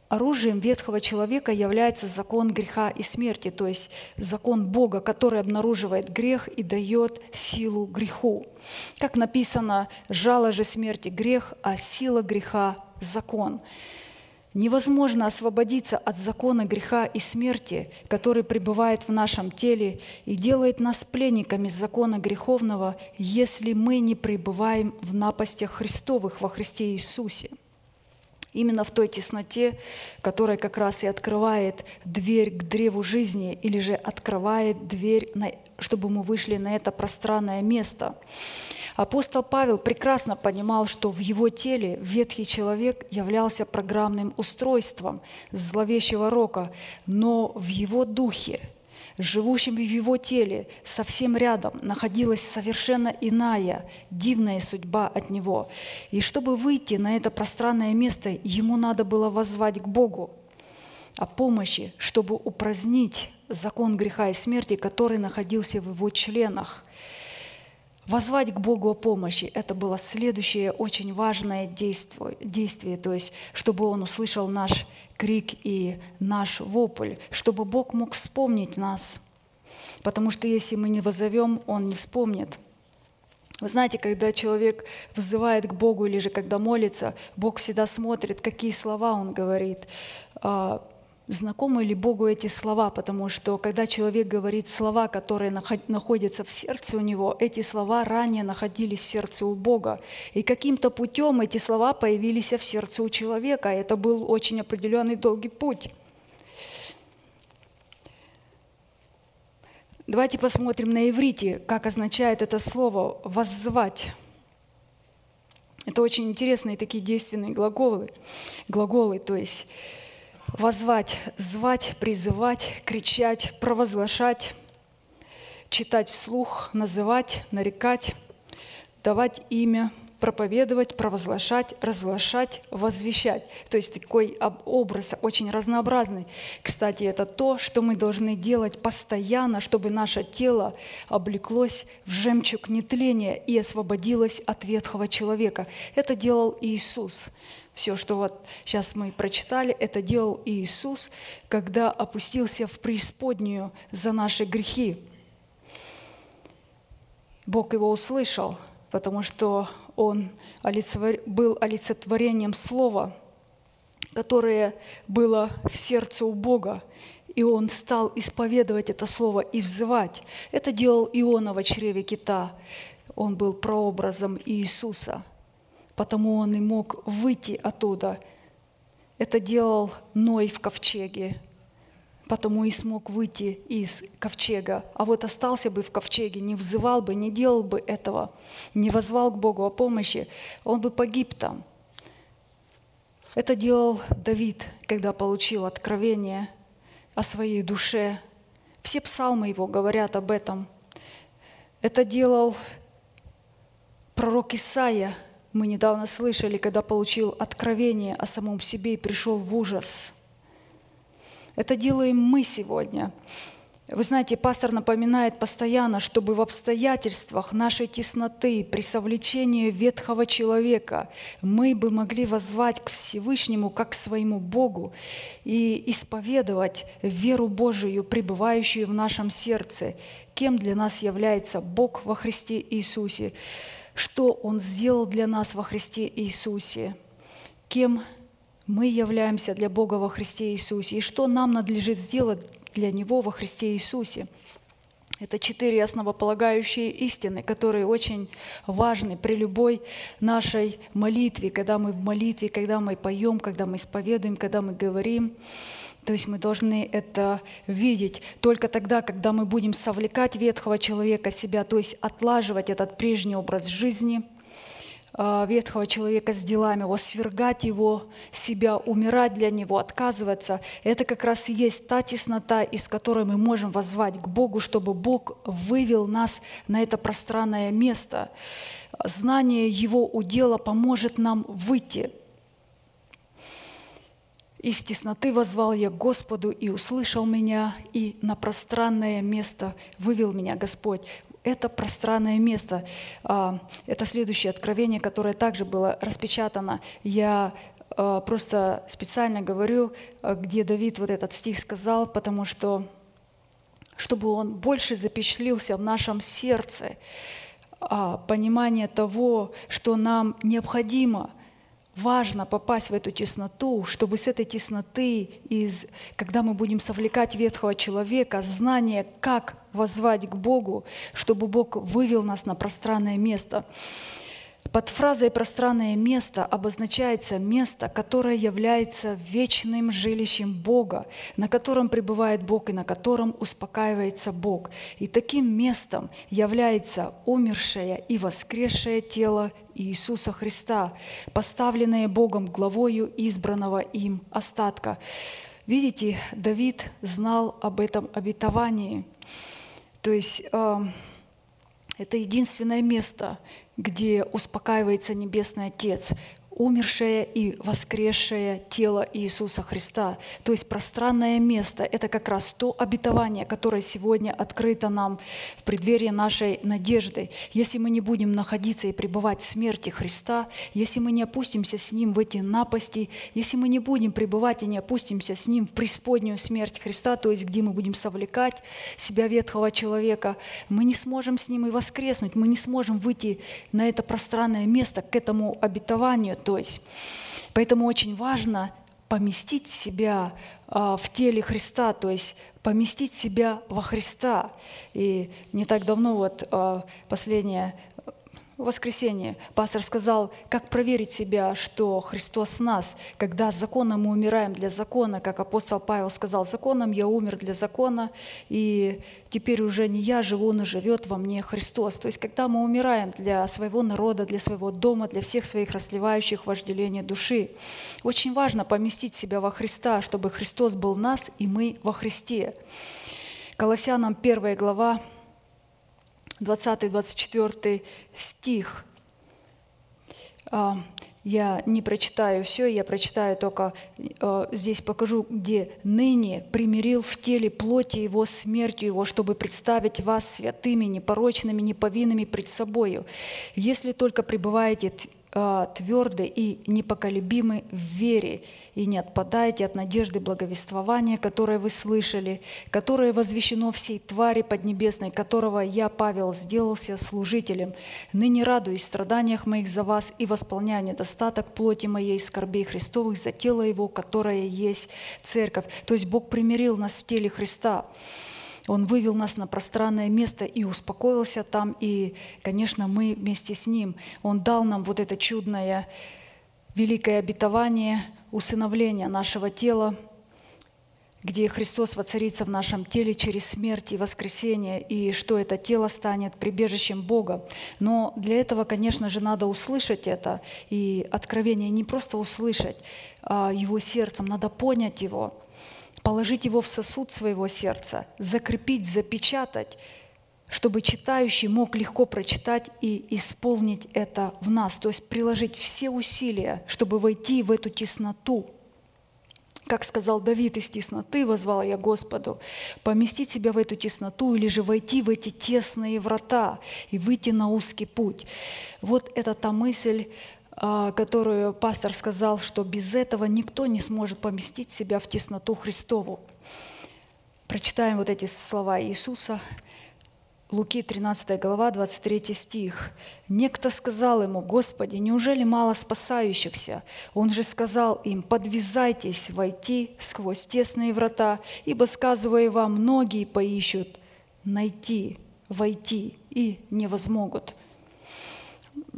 Оружием ветхого человека является закон греха и смерти, то есть закон Бога, который обнаруживает грех и дает силу греху. Как написано, жало же смерти грех, а сила греха – закон. Невозможно освободиться от закона греха и смерти, который пребывает в нашем теле и делает нас пленниками закона греховного, если мы не пребываем в напастях Христовых во Христе Иисусе. Именно в той тесноте, которая как раз и открывает дверь к древу жизни, или же открывает дверь, чтобы мы вышли на это пространное место. Апостол Павел прекрасно понимал, что в его теле ветхий человек являлся программным устройством зловещего рока, но в его духе, живущем в его теле, совсем рядом находилась совершенно иная, дивная судьба от него. И чтобы выйти на это пространное место, ему надо было воззвать к Богу о помощи, чтобы упразднить закон греха и смерти, который находился в его членах. Возвать к Богу о помощи – это было следующее очень важное действие, действие, то есть чтобы Он услышал наш крик и наш вопль, чтобы Бог мог вспомнить нас. Потому что если мы не возовем, Он не вспомнит. Вы знаете, когда человек вызывает к Богу или же когда молится, Бог всегда смотрит, какие слова он говорит. Знакомы ли Богу эти слова, потому что когда человек говорит слова, которые находятся в сердце у него, эти слова ранее находились в сердце у Бога. И каким-то путем эти слова появились в сердце у человека. Это был очень определенный долгий путь. Давайте посмотрим на иврите, как означает это слово «воззвать». Это очень интересные такие действенные глаголы, глаголы, то есть возвать, звать, призывать, кричать, провозглашать, читать вслух, называть, нарекать, давать имя, проповедовать, провозглашать, разглашать, возвещать. То есть такой образ очень разнообразный. Кстати, это то, что мы должны делать постоянно, чтобы наше тело облеклось в жемчуг нетления и освободилось от ветхого человека. Это делал Иисус. Все, что вот сейчас мы прочитали, это делал Иисус, когда опустился в преисподнюю за наши грехи. Бог его услышал, потому что он был олицетворением Слова, которое было в сердце у Бога, и он стал исповедовать это слово и взывать. Это делал Иона в чреве кита. Он был прообразом Иисуса – потому он и мог выйти оттуда. Это делал Ной в ковчеге, потому и смог выйти из ковчега. А вот остался бы в ковчеге, не взывал бы, не делал бы этого, не возвал к Богу о помощи, он бы погиб там. Это делал Давид, когда получил откровение о своей душе. Все псалмы его говорят об этом. Это делал пророк Исаия – мы недавно слышали, когда получил откровение о самом себе и пришел в ужас. Это делаем мы сегодня. Вы знаете, пастор напоминает постоянно, чтобы в обстоятельствах нашей тесноты, при совлечении ветхого человека, мы бы могли воззвать к Всевышнему как к своему Богу и исповедовать веру Божию, пребывающую в нашем сердце, кем для нас является Бог во Христе Иисусе что Он сделал для нас во Христе Иисусе, кем мы являемся для Бога во Христе Иисусе и что нам надлежит сделать для Него во Христе Иисусе. Это четыре основополагающие истины, которые очень важны при любой нашей молитве, когда мы в молитве, когда мы поем, когда мы исповедуем, когда мы говорим. То есть мы должны это видеть только тогда, когда мы будем совлекать ветхого человека себя, то есть отлаживать этот прежний образ жизни а, ветхого человека с делами, его свергать его, себя, умирать для него, отказываться. Это как раз и есть та теснота, из которой мы можем возвать к Богу, чтобы Бог вывел нас на это пространное место. Знание Его удела поможет нам выйти из тесноты возвал я к Господу, и услышал меня, и на пространное место вывел меня Господь. Это пространное место. А, это следующее откровение, которое также было распечатано. Я а, просто специально говорю, а, где Давид вот этот стих сказал, потому что чтобы он больше запечатлился в нашем сердце, понимание того, что нам необходимо – важно попасть в эту тесноту, чтобы с этой тесноты, из, когда мы будем совлекать ветхого человека, знание, как возвать к Богу, чтобы Бог вывел нас на пространное место. Под фразой «пространное место» обозначается место, которое является вечным жилищем Бога, на котором пребывает Бог и на котором успокаивается Бог. И таким местом является умершее и воскресшее тело Иисуса Христа, поставленное Богом главою избранного им остатка. Видите, Давид знал об этом обетовании. То есть э, это единственное место, где успокаивается Небесный Отец умершее и воскресшее тело Иисуса Христа. То есть пространное место – это как раз то обетование, которое сегодня открыто нам в преддверии нашей надежды. Если мы не будем находиться и пребывать в смерти Христа, если мы не опустимся с Ним в эти напасти, если мы не будем пребывать и не опустимся с Ним в преисподнюю смерть Христа, то есть где мы будем совлекать себя ветхого человека, мы не сможем с Ним и воскреснуть, мы не сможем выйти на это пространное место, к этому обетованию, есть, поэтому очень важно поместить себя а, в теле Христа, то есть поместить себя во Христа. И не так давно, вот а, последнее в воскресенье пастор сказал, как проверить себя, что Христос нас, когда законом мы умираем для закона, как апостол Павел сказал, законом я умер для закона, и теперь уже не я живу, но живет во мне Христос. То есть, когда мы умираем для своего народа, для своего дома, для всех своих расливающих вожделения души, очень важно поместить себя во Христа, чтобы Христос был нас, и мы во Христе. Колоссянам 1 глава, 20-24 стих. А, я не прочитаю все, я прочитаю только э, здесь покажу, где ныне примирил в теле плоти его смертью его, чтобы представить вас святыми, непорочными, неповинными пред собою. Если только пребываете тверды и непоколебимы в вере, и не отпадайте от надежды благовествования, которое вы слышали, которое возвещено всей твари поднебесной, которого я, Павел, сделался служителем. Ныне радуюсь в страданиях моих за вас и восполняю недостаток плоти моей скорбей Христовых за тело Его, которое есть церковь. То есть Бог примирил нас в теле Христа. Он вывел нас на пространное место и успокоился там. И, конечно, мы вместе с Ним. Он дал нам вот это чудное, великое обетование усыновления нашего тела, где Христос воцарится в нашем теле через смерть и воскресение, и что это тело станет прибежищем Бога. Но для этого, конечно же, надо услышать это, и откровение не просто услышать а его сердцем, надо понять его – положить его в сосуд своего сердца, закрепить, запечатать, чтобы читающий мог легко прочитать и исполнить это в нас, то есть приложить все усилия, чтобы войти в эту тесноту. Как сказал Давид, из тесноты возвал я Господу, поместить себя в эту тесноту или же войти в эти тесные врата и выйти на узкий путь. Вот это та мысль, которую пастор сказал, что без этого никто не сможет поместить себя в тесноту Христову. Прочитаем вот эти слова Иисуса. Луки 13 глава, 23 стих. «Некто сказал ему, Господи, неужели мало спасающихся? Он же сказал им, подвязайтесь войти сквозь тесные врата, ибо, сказывая вам, многие поищут найти, войти и не возмогут».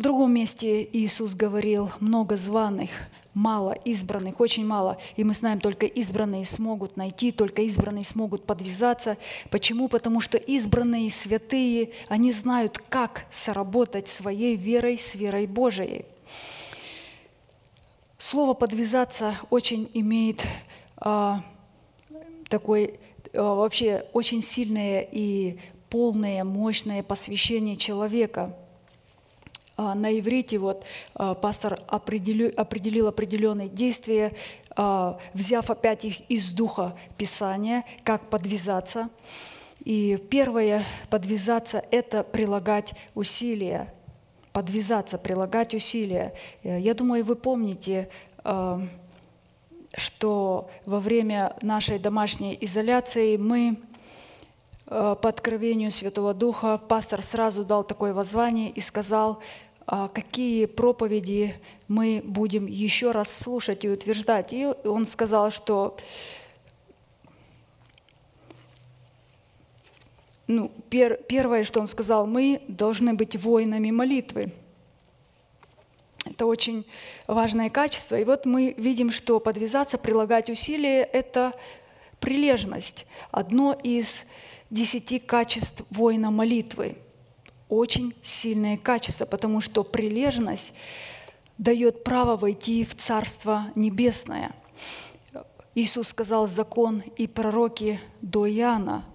В другом месте Иисус говорил, много званых, мало избранных, очень мало. И мы знаем, только избранные смогут найти, только избранные смогут подвязаться. Почему? Потому что избранные святые, они знают, как соработать своей верой с верой Божией. Слово «подвязаться» очень имеет а, такой а, вообще очень сильное и полное, мощное посвящение человека – на иврите вот а, пастор определил, определенные действия, а, взяв опять их из духа Писания, как подвязаться. И первое подвязаться – это прилагать усилия. Подвязаться, прилагать усилия. Э, я думаю, вы помните, что во время нашей домашней изоляции мы по откровению Святого Духа пастор сразу дал такое воззвание и сказал, а какие проповеди мы будем еще раз слушать и утверждать. И он сказал, что ну, пер, первое, что он сказал, мы должны быть воинами молитвы. Это очень важное качество. И вот мы видим, что подвязаться, прилагать усилия – это прилежность. Одно из десяти качеств воина молитвы – очень сильное качество, потому что прилежность дает право войти в Царство Небесное. Иисус сказал закон и пророки до Иоанна,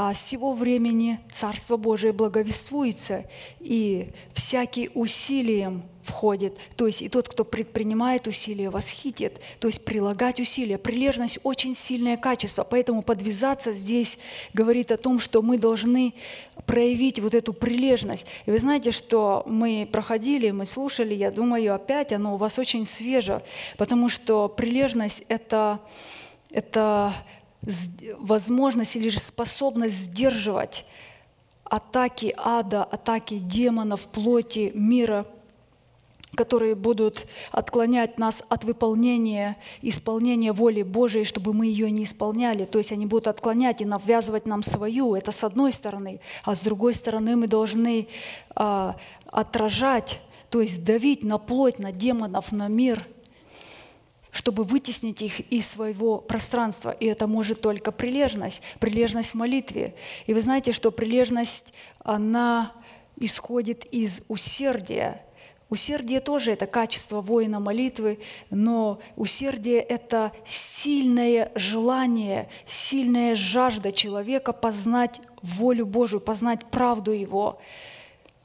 а с сего времени Царство Божие благовествуется, и всякий усилием входит. То есть и тот, кто предпринимает усилия, восхитит. То есть прилагать усилия. Прилежность – очень сильное качество. Поэтому подвязаться здесь говорит о том, что мы должны проявить вот эту прилежность. И вы знаете, что мы проходили, мы слушали, я думаю, опять оно у вас очень свеже, потому что прилежность – это, это возможность или же способность сдерживать атаки ада, атаки демонов, плоти, мира – которые будут отклонять нас от выполнения, исполнения воли Божией, чтобы мы ее не исполняли. То есть они будут отклонять и навязывать нам свою. Это с одной стороны. А с другой стороны мы должны а, отражать, то есть давить на плоть, на демонов, на мир – чтобы вытеснить их из своего пространства. И это может только прилежность, прилежность в молитве. И вы знаете, что прилежность, она исходит из усердия. Усердие тоже это качество воина молитвы, но усердие – это сильное желание, сильная жажда человека познать волю Божию, познать правду Его.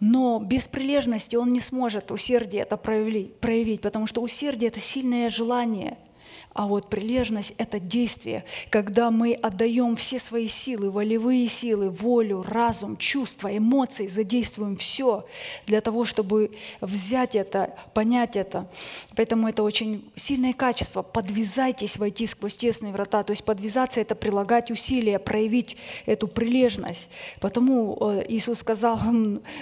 Но без прилежности он не сможет усердие это проявить, проявить, потому что усердие – это сильное желание – а вот прилежность – это действие, когда мы отдаем все свои силы, волевые силы, волю, разум, чувства, эмоции, задействуем все для того, чтобы взять это, понять это. Поэтому это очень сильное качество. Подвязайтесь войти сквозь тесные врата. То есть подвязаться – это прилагать усилия, проявить эту прилежность. Потому э, Иисус сказал,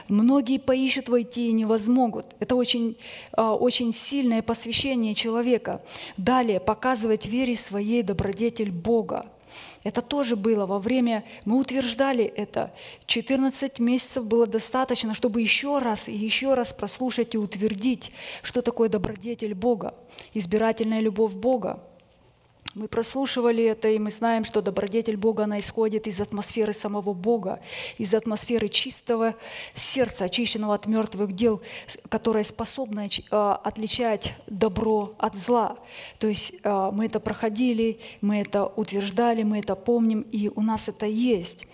многие поищут войти и не возмогут. Это очень, э, очень сильное посвящение человека. Далее, пока показывать вере своей добродетель Бога. Это тоже было во время, мы утверждали это, 14 месяцев было достаточно, чтобы еще раз и еще раз прослушать и утвердить, что такое добродетель Бога, избирательная любовь Бога. Мы прослушивали это, и мы знаем, что добродетель Бога, она исходит из атмосферы самого Бога, из атмосферы чистого сердца, очищенного от мертвых дел, которая способна а, отличать добро от зла. То есть а, мы это проходили, мы это утверждали, мы это помним, и у нас это есть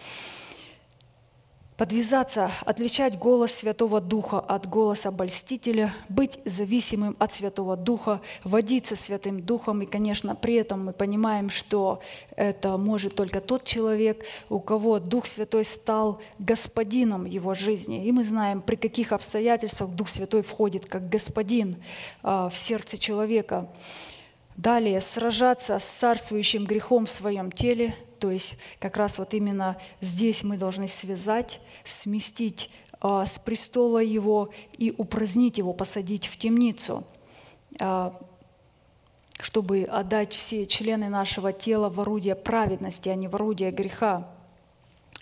подвязаться, отличать голос Святого Духа от голоса обольстителя, быть зависимым от Святого Духа, водиться Святым Духом. И, конечно, при этом мы понимаем, что это может только тот человек, у кого Дух Святой стал господином его жизни. И мы знаем, при каких обстоятельствах Дух Святой входит как господин а, в сердце человека. Далее, сражаться с царствующим грехом в своем теле, то есть как раз вот именно здесь мы должны связать, сместить а, с престола его и упразднить его, посадить в темницу, а, чтобы отдать все члены нашего тела в орудие праведности, а не в орудие греха.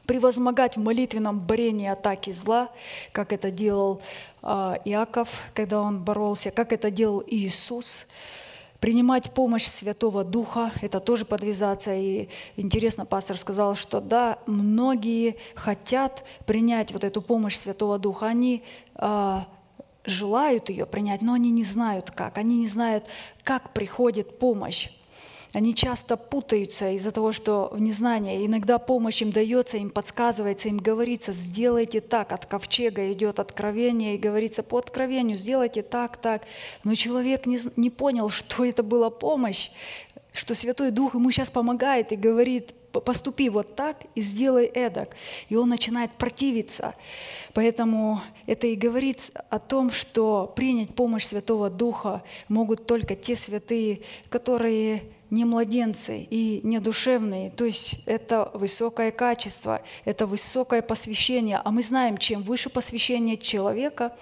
Превозмогать в молитвенном борении атаки зла, как это делал а, Иаков, когда он боролся, как это делал Иисус, принимать помощь Святого Духа, это тоже подвязаться. И интересно, пастор сказал, что да, многие хотят принять вот эту помощь Святого Духа. Они э, желают ее принять, но они не знают как. Они не знают, как приходит помощь. Они часто путаются из-за того, что в незнании. Иногда помощь им дается, им подсказывается, им говорится, сделайте так. От ковчега идет откровение, и говорится по откровению, сделайте так, так. Но человек не, не понял, что это была помощь, что Святой Дух ему сейчас помогает и говорит, поступи вот так и сделай эдак. И он начинает противиться. Поэтому это и говорит о том, что принять помощь Святого Духа могут только те святые, которые не младенцы и не душевные. То есть это высокое качество, это высокое посвящение. А мы знаем, чем выше посвящение человека,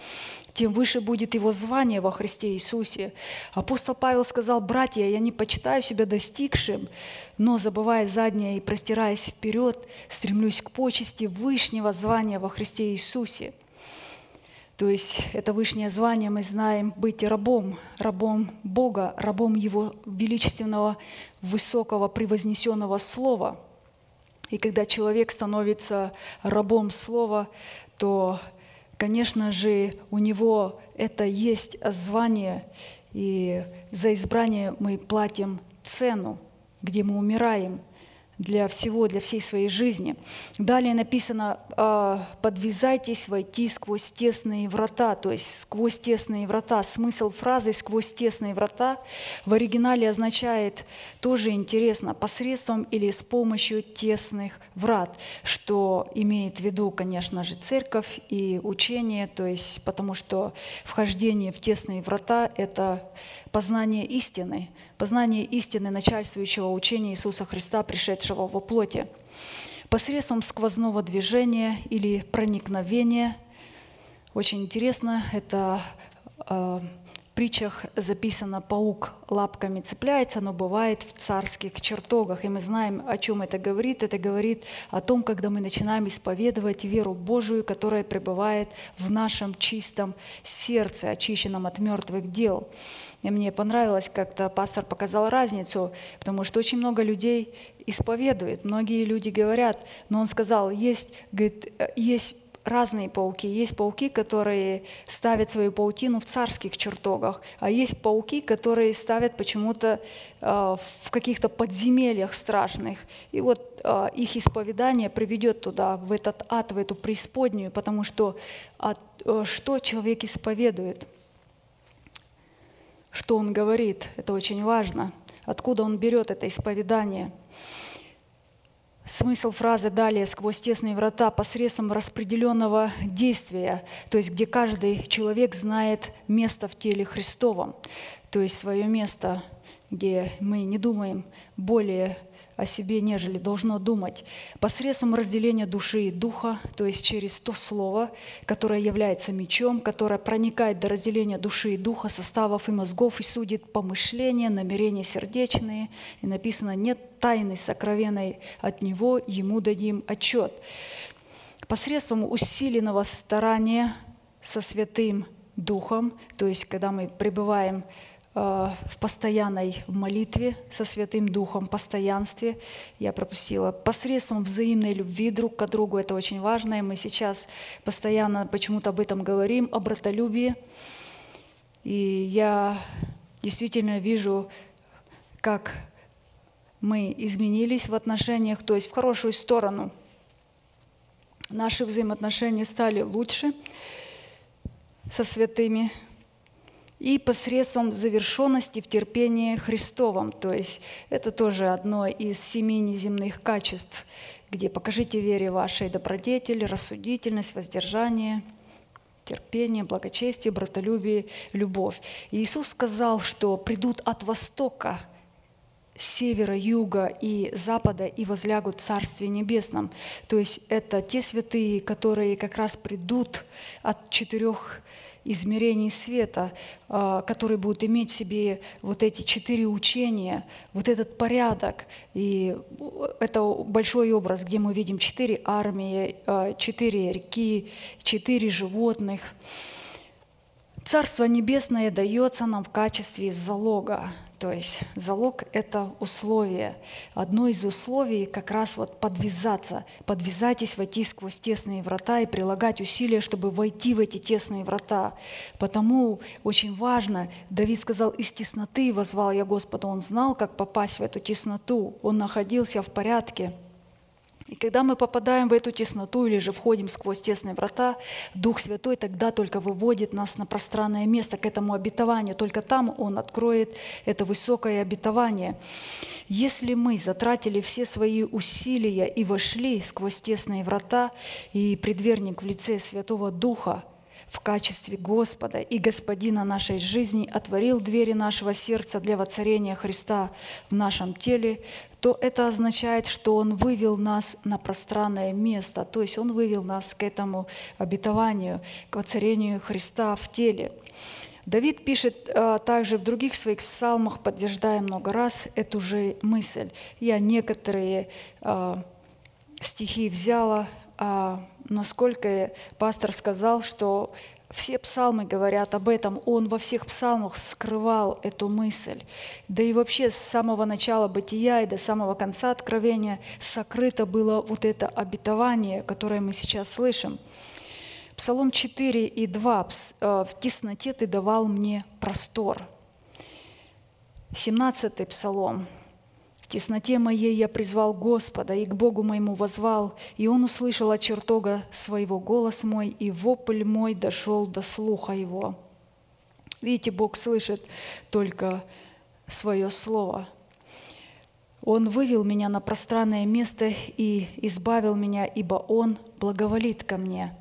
тем выше будет его звание во Христе Иисусе. Апостол Павел сказал, «Братья, я не почитаю себя достигшим, но, забывая заднее и простираясь вперед, стремлюсь к почести вышнего звания во Христе Иисусе». То есть это высшее звание мы знаем быть рабом, рабом Бога, рабом Его величественного, высокого, превознесенного Слова. И когда человек становится рабом Слова, то, конечно же, у него это есть звание, и за избрание мы платим цену, где мы умираем – для всего, для всей своей жизни. Далее написано, «А, подвязайтесь войти сквозь тесные врата, то есть сквозь тесные врата. Смысл фразы «сквозь тесные врата» в оригинале означает, тоже интересно, посредством или с помощью тесных врат, что имеет в виду, конечно же, церковь и учение, то есть потому что вхождение в тесные врата – это познание истины, познание истины начальствующего учения Иисуса Христа, пришедшего во плоти, посредством сквозного движения или проникновения. Очень интересно, это э, притчах записано, паук лапками цепляется, но бывает в царских чертогах. И мы знаем, о чем это говорит. Это говорит о том, когда мы начинаем исповедовать веру Божию, которая пребывает в нашем чистом сердце, очищенном от мертвых дел. И мне понравилось, как-то пастор показал разницу, потому что очень много людей исповедует, многие люди говорят, но он сказал, есть, говорит, есть разные пауки. Есть пауки, которые ставят свою паутину в царских чертогах, а есть пауки, которые ставят почему-то э, в каких-то подземельях страшных. И вот э, их исповедание приведет туда, в этот ад, в эту преисподнюю, потому что от, э, что человек исповедует, что он говорит, это очень важно. Откуда он берет это исповедание – Смысл фразы далее «сквозь тесные врата» посредством распределенного действия, то есть где каждый человек знает место в теле Христовом, то есть свое место, где мы не думаем более о себе, нежели должно думать, посредством разделения души и духа, то есть через то слово, которое является мечом, которое проникает до разделения души и духа, составов и мозгов и судит помышления, намерения сердечные. И написано, нет тайны сокровенной от него, ему дадим отчет. Посредством усиленного старания со Святым Духом, то есть когда мы пребываем Э, в постоянной молитве со Святым Духом, постоянстве. Я пропустила посредством взаимной любви друг к другу. Это очень важно, и мы сейчас постоянно почему-то об этом говорим, о братолюбии. И я действительно вижу, как мы изменились в отношениях, то есть в хорошую сторону. Наши взаимоотношения стали лучше со святыми, и посредством завершенности в терпении Христовом. То есть это тоже одно из семи неземных качеств, где покажите вере вашей добродетель, рассудительность, воздержание, терпение, благочестие, братолюбие, любовь. Иисус сказал, что придут от востока, севера, юга и запада и возлягут в Царстве Небесном. То есть это те святые, которые как раз придут от четырех измерений света, а, который будет иметь в себе вот эти четыре учения, вот этот порядок. И это большой образ, где мы видим четыре армии, а, четыре реки, четыре животных. Царство Небесное дается нам в качестве залога. То есть залог – это условие. Одно из условий как раз вот подвязаться. Подвязайтесь войти сквозь тесные врата и прилагать усилия, чтобы войти в эти тесные врата. Потому очень важно, Давид сказал, из тесноты возвал я Господа. Он знал, как попасть в эту тесноту. Он находился в порядке. И когда мы попадаем в эту тесноту или же входим сквозь тесные врата, Дух Святой тогда только выводит нас на пространное место, к этому обетованию. Только там Он откроет это высокое обетование. Если мы затратили все свои усилия и вошли сквозь тесные врата, и предверник в лице Святого Духа в качестве Господа и Господина нашей жизни отворил двери нашего сердца для воцарения Христа в нашем теле, то это означает, что Он вывел нас на пространное место, то есть Он вывел нас к этому обетованию, к воцарению Христа в теле. Давид пишет а, также в других своих псалмах, подтверждая много раз эту же мысль. Я некоторые а, стихи взяла, насколько пастор сказал, что все псалмы говорят об этом. Он во всех псалмах скрывал эту мысль. Да и вообще с самого начала бытия и до самого конца откровения сокрыто было вот это обетование, которое мы сейчас слышим. Псалом 4 и 2. «В тесноте ты давал мне простор». 17 псалом тесноте моей я призвал Господа, и к Богу моему возвал, и Он услышал от чертога своего голос мой, и вопль мой дошел до слуха его». Видите, Бог слышит только свое слово. Он вывел меня на пространное место и избавил меня, ибо Он благоволит ко мне.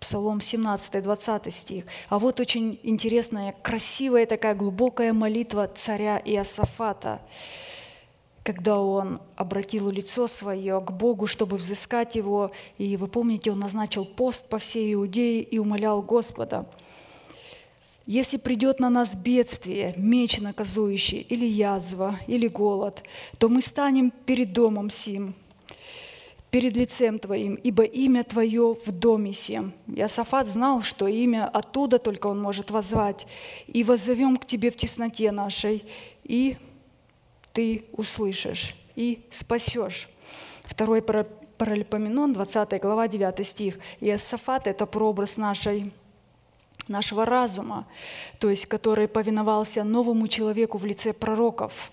Псалом 17, 20 стих. А вот очень интересная, красивая такая глубокая молитва царя Иосафата когда он обратил лицо свое к Богу, чтобы взыскать его. И вы помните, он назначил пост по всей Иудее и умолял Господа. Если придет на нас бедствие, меч наказующий, или язва, или голод, то мы станем перед домом сим, перед лицем Твоим, ибо имя Твое в доме сем. Иосафат знал, что имя оттуда только он может возвать. И воззовем к Тебе в тесноте нашей, и Ты услышишь, и спасешь. Второй Паралипоменон, 20 глава, 9 стих. Иосафат – это прообраз нашей нашего разума, то есть который повиновался новому человеку в лице пророков,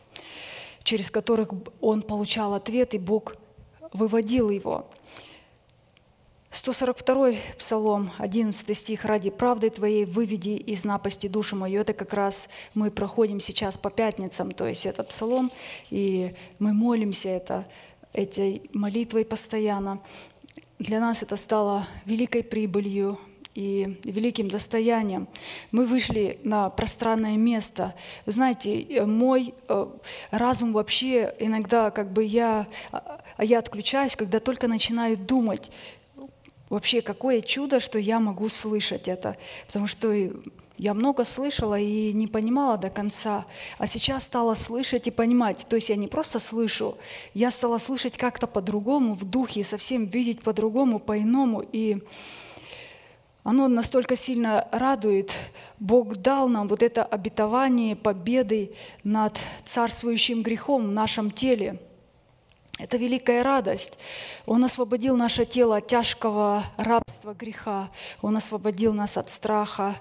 через которых он получал ответ, и Бог выводил его. 142 Псалом, 11 стих. «Ради правды Твоей выведи из напасти душу мою». Это как раз мы проходим сейчас по пятницам, то есть этот Псалом, и мы молимся это, этой молитвой постоянно. Для нас это стало великой прибылью, и великим достоянием. Мы вышли на пространное место. Вы знаете, мой э, разум вообще иногда как бы я, а, я отключаюсь, когда только начинаю думать, вообще какое чудо, что я могу слышать это. Потому что я много слышала и не понимала до конца, а сейчас стала слышать и понимать. То есть я не просто слышу, я стала слышать как-то по-другому, в духе, совсем видеть по-другому, по-иному. И оно настолько сильно радует. Бог дал нам вот это обетование победы над царствующим грехом в нашем теле. Это великая радость. Он освободил наше тело от тяжкого рабства греха. Он освободил нас от страха,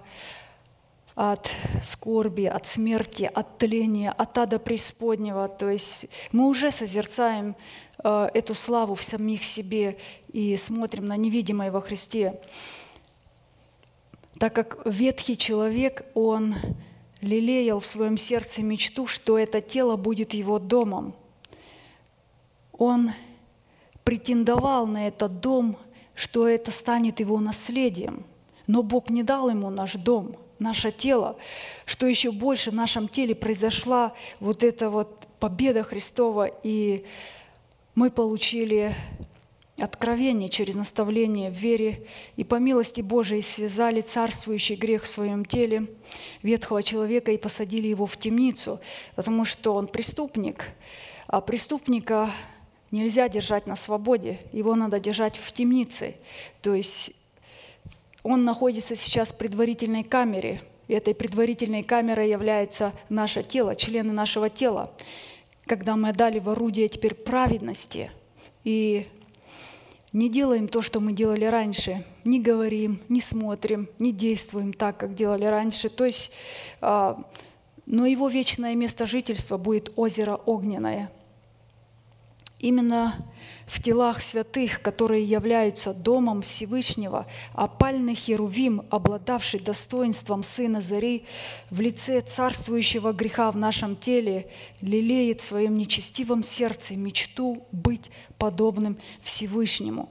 от скорби, от смерти, от тления, от ада преисподнего. То есть мы уже созерцаем э, эту славу в самих себе и смотрим на невидимое во Христе так как ветхий человек, он лелеял в своем сердце мечту, что это тело будет его домом. Он претендовал на этот дом, что это станет его наследием. Но Бог не дал ему наш дом, наше тело, что еще больше в нашем теле произошла вот эта вот победа Христова, и мы получили откровение через наставление в вере, и по милости Божией связали царствующий грех в своем теле ветхого человека и посадили его в темницу, потому что он преступник, а преступника нельзя держать на свободе, его надо держать в темнице. То есть он находится сейчас в предварительной камере, и этой предварительной камерой является наше тело, члены нашего тела, когда мы отдали в орудие теперь праведности, и не делаем то, что мы делали раньше, не говорим, не смотрим, не действуем так, как делали раньше. То есть, а, но его вечное место жительства будет озеро огненное. Именно в телах святых, которые являются домом Всевышнего, опальный Херувим, обладавший достоинством Сына Зари, в лице царствующего греха в нашем теле, лелеет в своем нечестивом сердце мечту быть подобным Всевышнему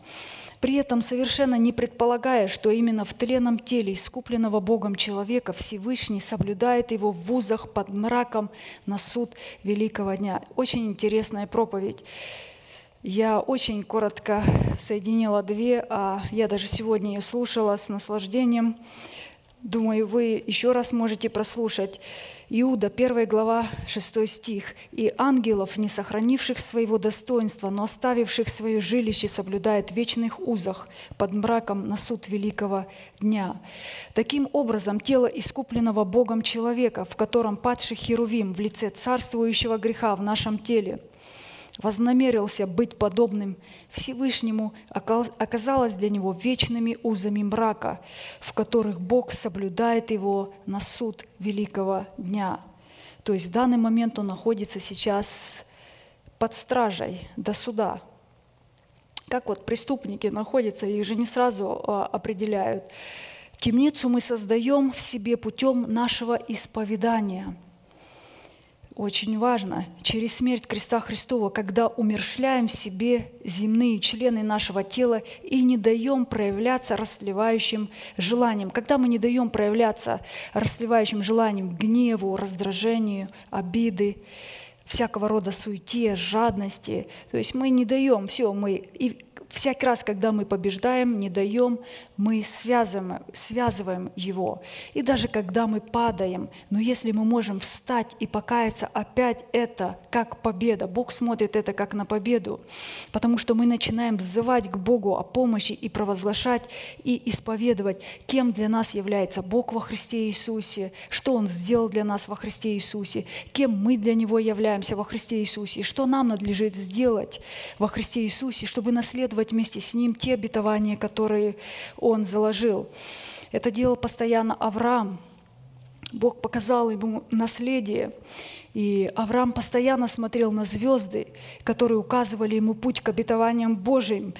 при этом совершенно не предполагая, что именно в тленном теле искупленного Богом человека Всевышний соблюдает его в вузах под мраком на суд великого дня. Очень интересная проповедь. Я очень коротко соединила две, а я даже сегодня ее слушала с наслаждением. Думаю, вы еще раз можете прослушать. Иуда, 1 глава, 6 стих. «И ангелов, не сохранивших своего достоинства, но оставивших свое жилище, соблюдает в вечных узах под мраком на суд великого дня». Таким образом, тело искупленного Богом человека, в котором падший Херувим в лице царствующего греха в нашем теле – вознамерился быть подобным Всевышнему, оказалось для него вечными узами мрака, в которых Бог соблюдает его на суд великого дня. То есть в данный момент он находится сейчас под стражей до суда. Как вот преступники находятся, их же не сразу а, определяют. Темницу мы создаем в себе путем нашего исповедания – очень важно, через смерть креста Христова, когда умершляем в себе земные члены нашего тела и не даем проявляться расливающим желанием. Когда мы не даем проявляться расливающим желанием гневу, раздражению, обиды, всякого рода суете, жадности, то есть мы не даем, все, мы и всякий раз, когда мы побеждаем, не даем, мы связываем, связываем его. И даже когда мы падаем, но если мы можем встать и покаяться, опять это как победа. Бог смотрит это как на победу, потому что мы начинаем взывать к Богу о помощи и провозглашать и исповедовать, кем для нас является Бог во Христе Иисусе, что Он сделал для нас во Христе Иисусе, кем мы для Него являемся во Христе Иисусе, и что нам надлежит сделать во Христе Иисусе, чтобы наследовать вместе с Ним те обетования, которые Он заложил. Это делал постоянно Авраам. Бог показал ему наследие. И Авраам постоянно смотрел на звезды, которые указывали ему путь к обетованиям Божьим.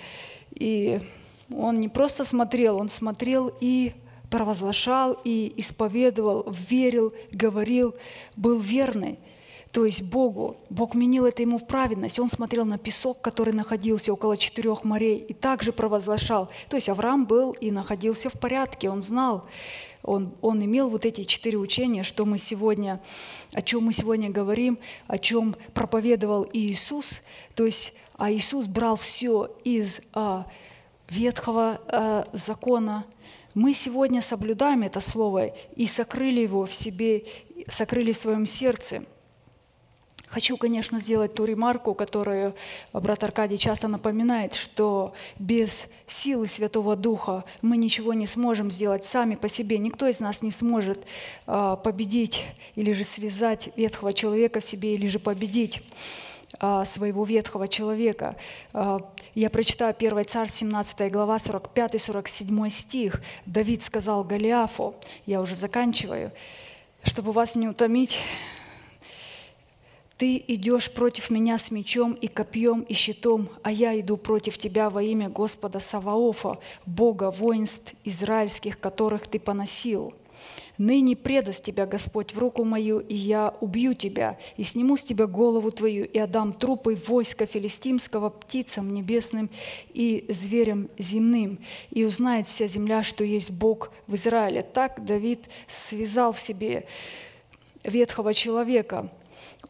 И он не просто смотрел, он смотрел и провозглашал, и исповедовал, верил, говорил, был верный – то есть Богу. Бог менил это ему в праведность. Он смотрел на песок, который находился около четырех морей, и также провозглашал. То есть Авраам был и находился в порядке, он знал, он, он имел вот эти четыре учения, что мы сегодня, о чем мы сегодня говорим, о чем проповедовал Иисус. То есть а Иисус брал все из а, ветхого а, закона. Мы сегодня соблюдаем это слово и сокрыли его в себе, сокрыли в своем сердце – Хочу, конечно, сделать ту ремарку, которую брат Аркадий часто напоминает, что без силы Святого Духа мы ничего не сможем сделать сами по себе. Никто из нас не сможет а, победить или же связать ветхого человека в себе, или же победить а, своего ветхого человека. А, я прочитаю 1 Царь, 17 глава, 45-47 стих. Давид сказал Голиафу, я уже заканчиваю, чтобы вас не утомить, ты идешь против меня с мечом и копьем и щитом, а я иду против тебя во имя Господа Саваофа, Бога воинств израильских, которых ты поносил. Ныне предаст тебя Господь в руку мою, и я убью тебя, и сниму с тебя голову твою, и отдам трупы войска филистимского птицам небесным и зверям земным. И узнает вся земля, что есть Бог в Израиле. Так Давид связал в себе ветхого человека –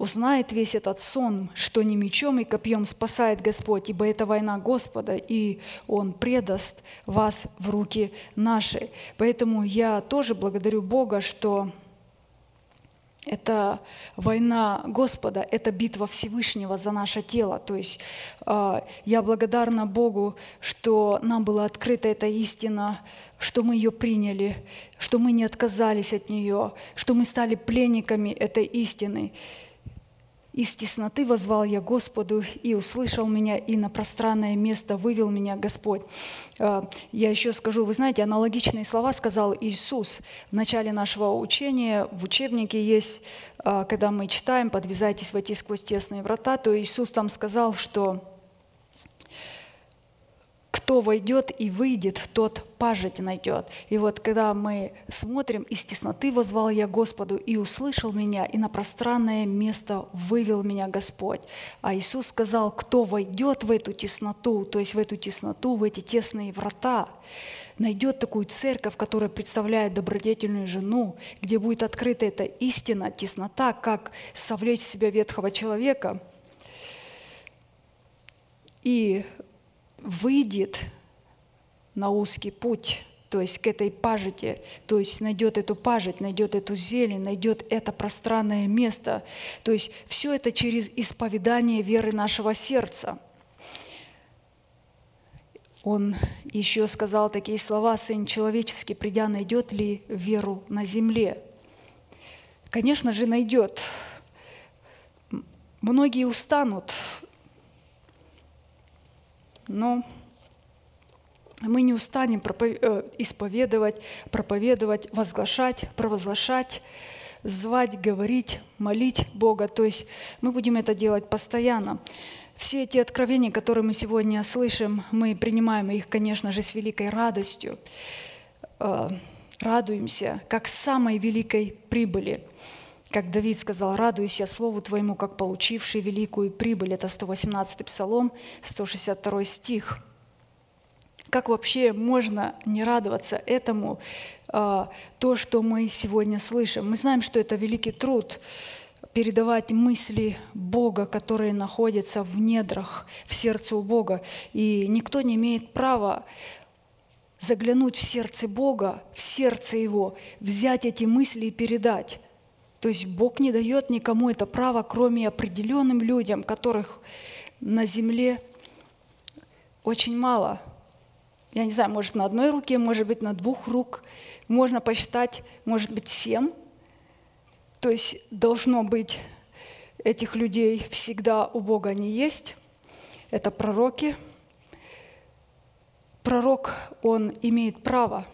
узнает весь этот сон, что не мечом и копьем спасает Господь, ибо это война Господа, и Он предаст вас в руки наши. Поэтому я тоже благодарю Бога, что это война Господа, это битва Всевышнего за наше тело. То есть э, я благодарна Богу, что нам была открыта эта истина, что мы ее приняли, что мы не отказались от нее, что мы стали пленниками этой истины. Из тесноты возвал я Господу, и услышал меня, и на пространное место вывел меня Господь. А, я еще скажу, вы знаете, аналогичные слова сказал Иисус в начале нашего учения. В учебнике есть, а, когда мы читаем «Подвязайтесь войти сквозь тесные врата», то Иисус там сказал, что кто войдет и выйдет, тот пажить найдет. И вот когда мы смотрим, из тесноты возвал я Господу, и услышал меня, и на пространное место вывел меня Господь. А Иисус сказал, кто войдет в эту тесноту, то есть в эту тесноту, в эти тесные врата, найдет такую церковь, которая представляет добродетельную жену, где будет открыта эта истина, теснота, как совлечь в себя ветхого человека. И выйдет на узкий путь, то есть к этой пажити, то есть найдет эту пажить, найдет эту зелень, найдет это пространное место. То есть все это через исповедание веры нашего сердца. Он еще сказал такие слова, «Сын человеческий, придя, найдет ли веру на земле?» Конечно же, найдет. Многие устанут но мы не устанем э, исповедовать, проповедовать, возглашать, провозглашать, звать, говорить, молить Бога. То есть мы будем это делать постоянно. Все эти откровения, которые мы сегодня слышим, мы принимаем их, конечно же, с великой радостью. Э, радуемся, как самой великой прибыли. Как Давид сказал, «Радуйся Слову Твоему, как получивший великую прибыль». Это 118 Псалом, 162 стих. Как вообще можно не радоваться этому, а, то, что мы сегодня слышим? Мы знаем, что это великий труд передавать мысли Бога, которые находятся в недрах, в сердце у Бога. И никто не имеет права заглянуть в сердце Бога, в сердце Его, взять эти мысли и передать. То есть Бог не дает никому это право, кроме определенным людям, которых на земле очень мало. Я не знаю, может на одной руке, может быть на двух рук. Можно посчитать, может быть семь. То есть должно быть этих людей всегда у Бога они есть. Это пророки – пророк, он имеет право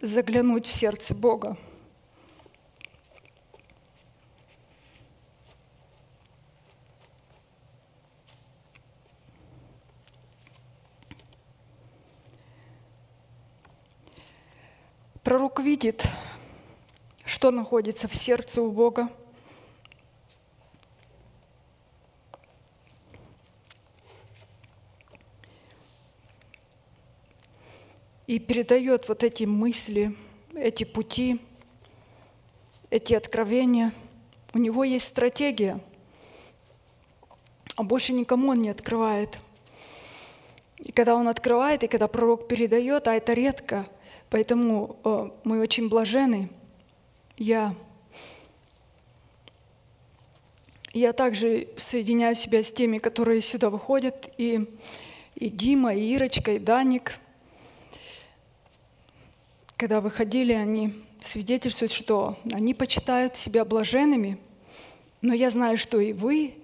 заглянуть в сердце Бога. Пророк видит, что находится в сердце у Бога – и передает вот эти мысли, эти пути, эти откровения. У него есть стратегия, а больше никому он не открывает. И когда он открывает, и когда пророк передает, а это редко, поэтому э, мы очень блажены. Я, я также соединяю себя с теми, которые сюда выходят, и, и Дима, и Ирочка, и Даник – когда выходили, они свидетельствуют, что они почитают себя блаженными, но я знаю, что и вы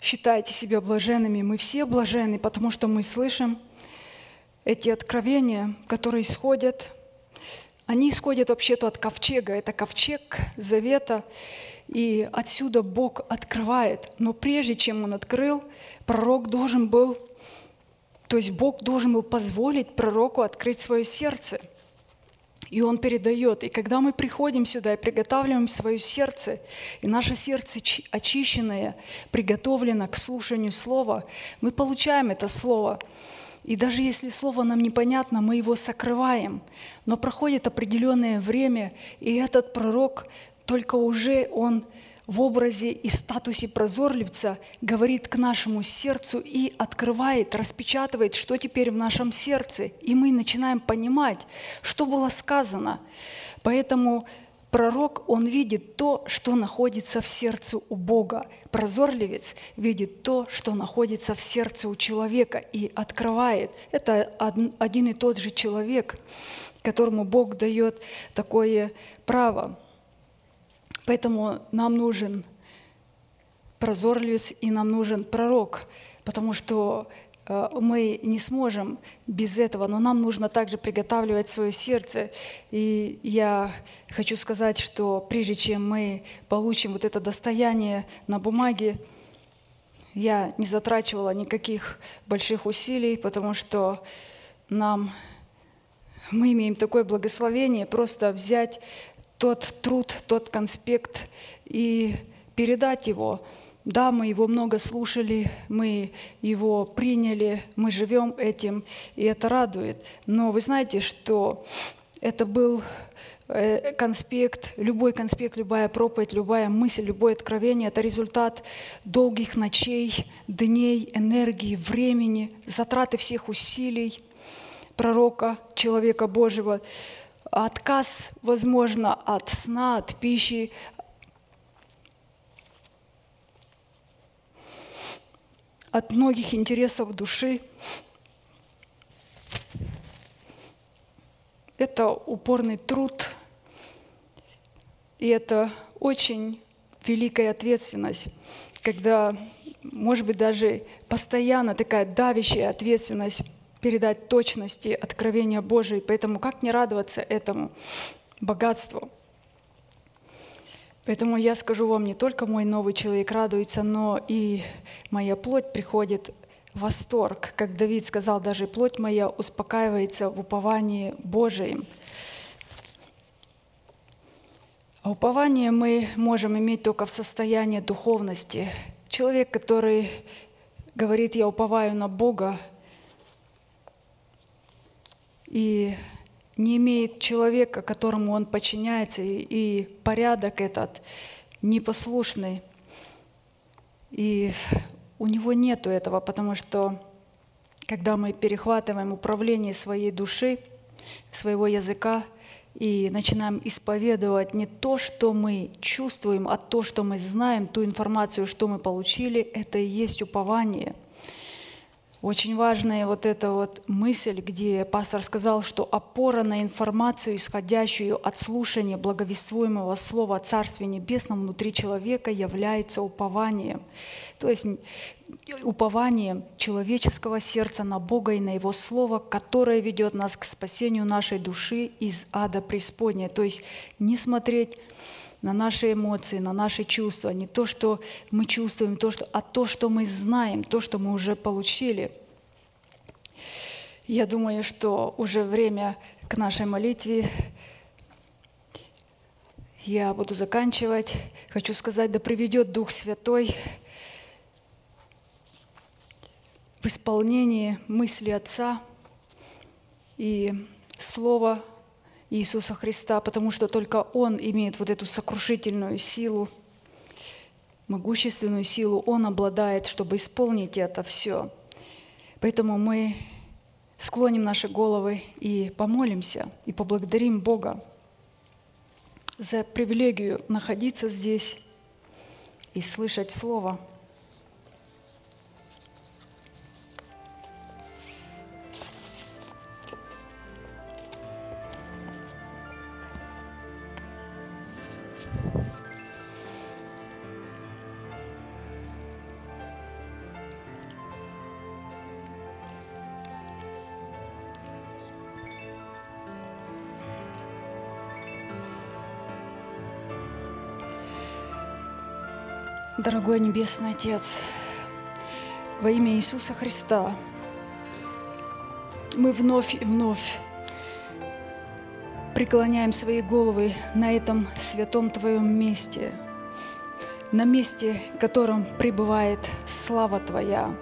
считаете себя блаженными. Мы все блаженны, потому что мы слышим эти откровения, которые исходят. Они исходят вообще-то от ковчега. Это ковчег завета, и отсюда Бог открывает. Но прежде чем Он открыл, пророк должен был, то есть Бог должен был позволить пророку открыть свое сердце – и Он передает. И когда мы приходим сюда и приготавливаем свое сердце, и наше сердце очищенное, приготовлено к слушанию Слова, мы получаем это Слово. И даже если Слово нам непонятно, мы его сокрываем. Но проходит определенное время, и этот пророк только уже он в образе и в статусе прозорливца говорит к нашему сердцу и открывает, распечатывает, что теперь в нашем сердце. И мы начинаем понимать, что было сказано. Поэтому пророк, он видит то, что находится в сердце у Бога. Прозорливец видит то, что находится в сердце у человека и открывает. Это один и тот же человек, которому Бог дает такое право. Поэтому нам нужен прозорливец и нам нужен пророк, потому что э, мы не сможем без этого, но нам нужно также приготавливать свое сердце. И я хочу сказать, что прежде чем мы получим вот это достояние на бумаге, я не затрачивала никаких больших усилий, потому что нам мы имеем такое благословение просто взять тот труд, тот конспект и передать его. Да, мы его много слушали, мы его приняли, мы живем этим, и это радует. Но вы знаете, что это был э, конспект, любой конспект, любая проповедь, любая мысль, любое откровение – это результат долгих ночей, дней, энергии, времени, затраты всех усилий пророка, человека Божьего отказ, возможно, от сна, от пищи, от многих интересов души. Это упорный труд, и это очень великая ответственность, когда, может быть, даже постоянно такая давящая ответственность передать точности откровения Божие. Поэтому как не радоваться этому богатству? Поэтому я скажу вам, не только мой новый человек радуется, но и моя плоть приходит в восторг. Как Давид сказал, даже плоть моя успокаивается в уповании Божием. А упование мы можем иметь только в состоянии духовности. Человек, который говорит, я уповаю на Бога, и не имеет человека, которому он подчиняется, и, и порядок этот непослушный. И у него нету этого, потому что когда мы перехватываем управление своей души, своего языка и начинаем исповедовать не то, что мы чувствуем, а то, что мы знаем, ту информацию, что мы получили, это и есть упование – очень важная вот эта вот мысль, где пастор сказал, что опора на информацию, исходящую от слушания благовествуемого слова о Царстве Небесном внутри человека, является упованием. То есть упованием человеческого сердца на Бога и на Его Слово, которое ведет нас к спасению нашей души из ада преисподней. То есть не смотреть на наши эмоции, на наши чувства, не то, что мы чувствуем, то, что, а то, что мы знаем, то, что мы уже получили. Я думаю, что уже время к нашей молитве. Я буду заканчивать. Хочу сказать, да приведет Дух Святой в исполнении мысли Отца и Слова Иисуса Христа, потому что только Он имеет вот эту сокрушительную силу, могущественную силу, Он обладает, чтобы исполнить это все. Поэтому мы склоним наши головы и помолимся, и поблагодарим Бога за привилегию находиться здесь и слышать Слово – Дорогой Небесный Отец, во имя Иисуса Христа, мы вновь и вновь преклоняем свои головы на этом святом Твоем месте, на месте, в котором пребывает слава Твоя,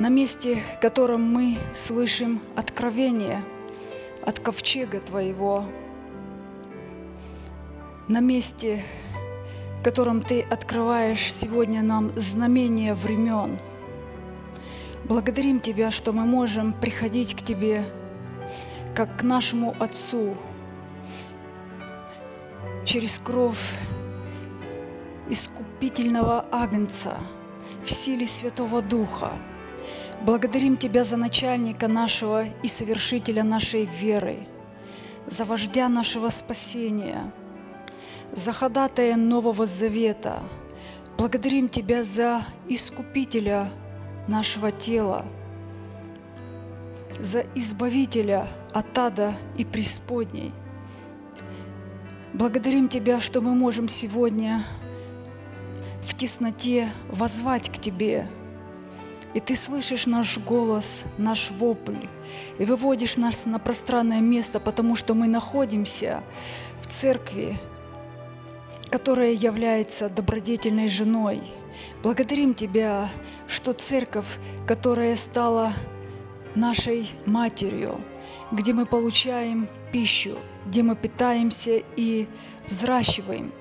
на месте, в котором мы слышим откровение от ковчега Твоего, на месте, которым Ты открываешь сегодня нам знамения времен. Благодарим Тебя, что мы можем приходить к Тебе, как к нашему Отцу, через кровь искупительного Агнца в силе Святого Духа. Благодарим Тебя за начальника нашего и совершителя нашей веры, за вождя нашего спасения – за ходатая Нового Завета. Благодарим Тебя за Искупителя нашего тела, за Избавителя от ада и преисподней. Благодарим Тебя, что мы можем сегодня в тесноте возвать к Тебе, и Ты слышишь наш голос, наш вопль, и выводишь нас на пространное место, потому что мы находимся в церкви, которая является добродетельной женой. Благодарим Тебя, что церковь, которая стала нашей матерью, где мы получаем пищу, где мы питаемся и взращиваем.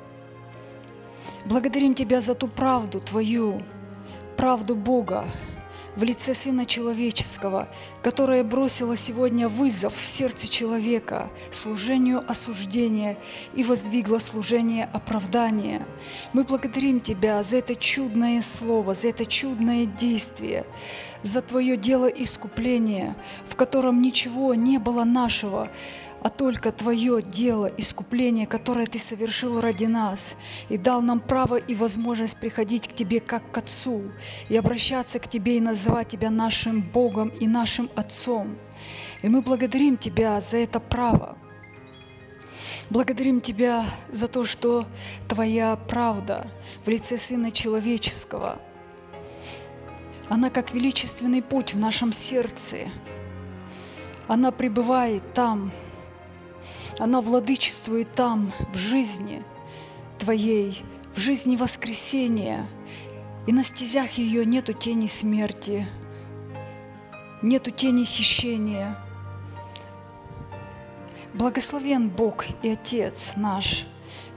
Благодарим Тебя за ту правду Твою, правду Бога, в лице Сына Человеческого, которая бросила сегодня вызов в сердце человека служению осуждения и воздвигла служение оправдания. Мы благодарим Тебя за это чудное слово, за это чудное действие, за Твое дело искупления, в котором ничего не было нашего, а только Твое дело искупление, которое Ты совершил ради нас, и дал нам право и возможность приходить к Тебе как к Отцу, и обращаться к Тебе и называть Тебя нашим Богом и нашим Отцом. И мы благодарим Тебя за это право. Благодарим Тебя за то, что Твоя правда в лице Сына Человеческого, она как величественный путь в нашем сердце, она пребывает там, она владычествует там, в жизни Твоей, в жизни воскресения. И на стезях ее нету тени смерти, нету тени хищения, Благословен Бог и Отец наш,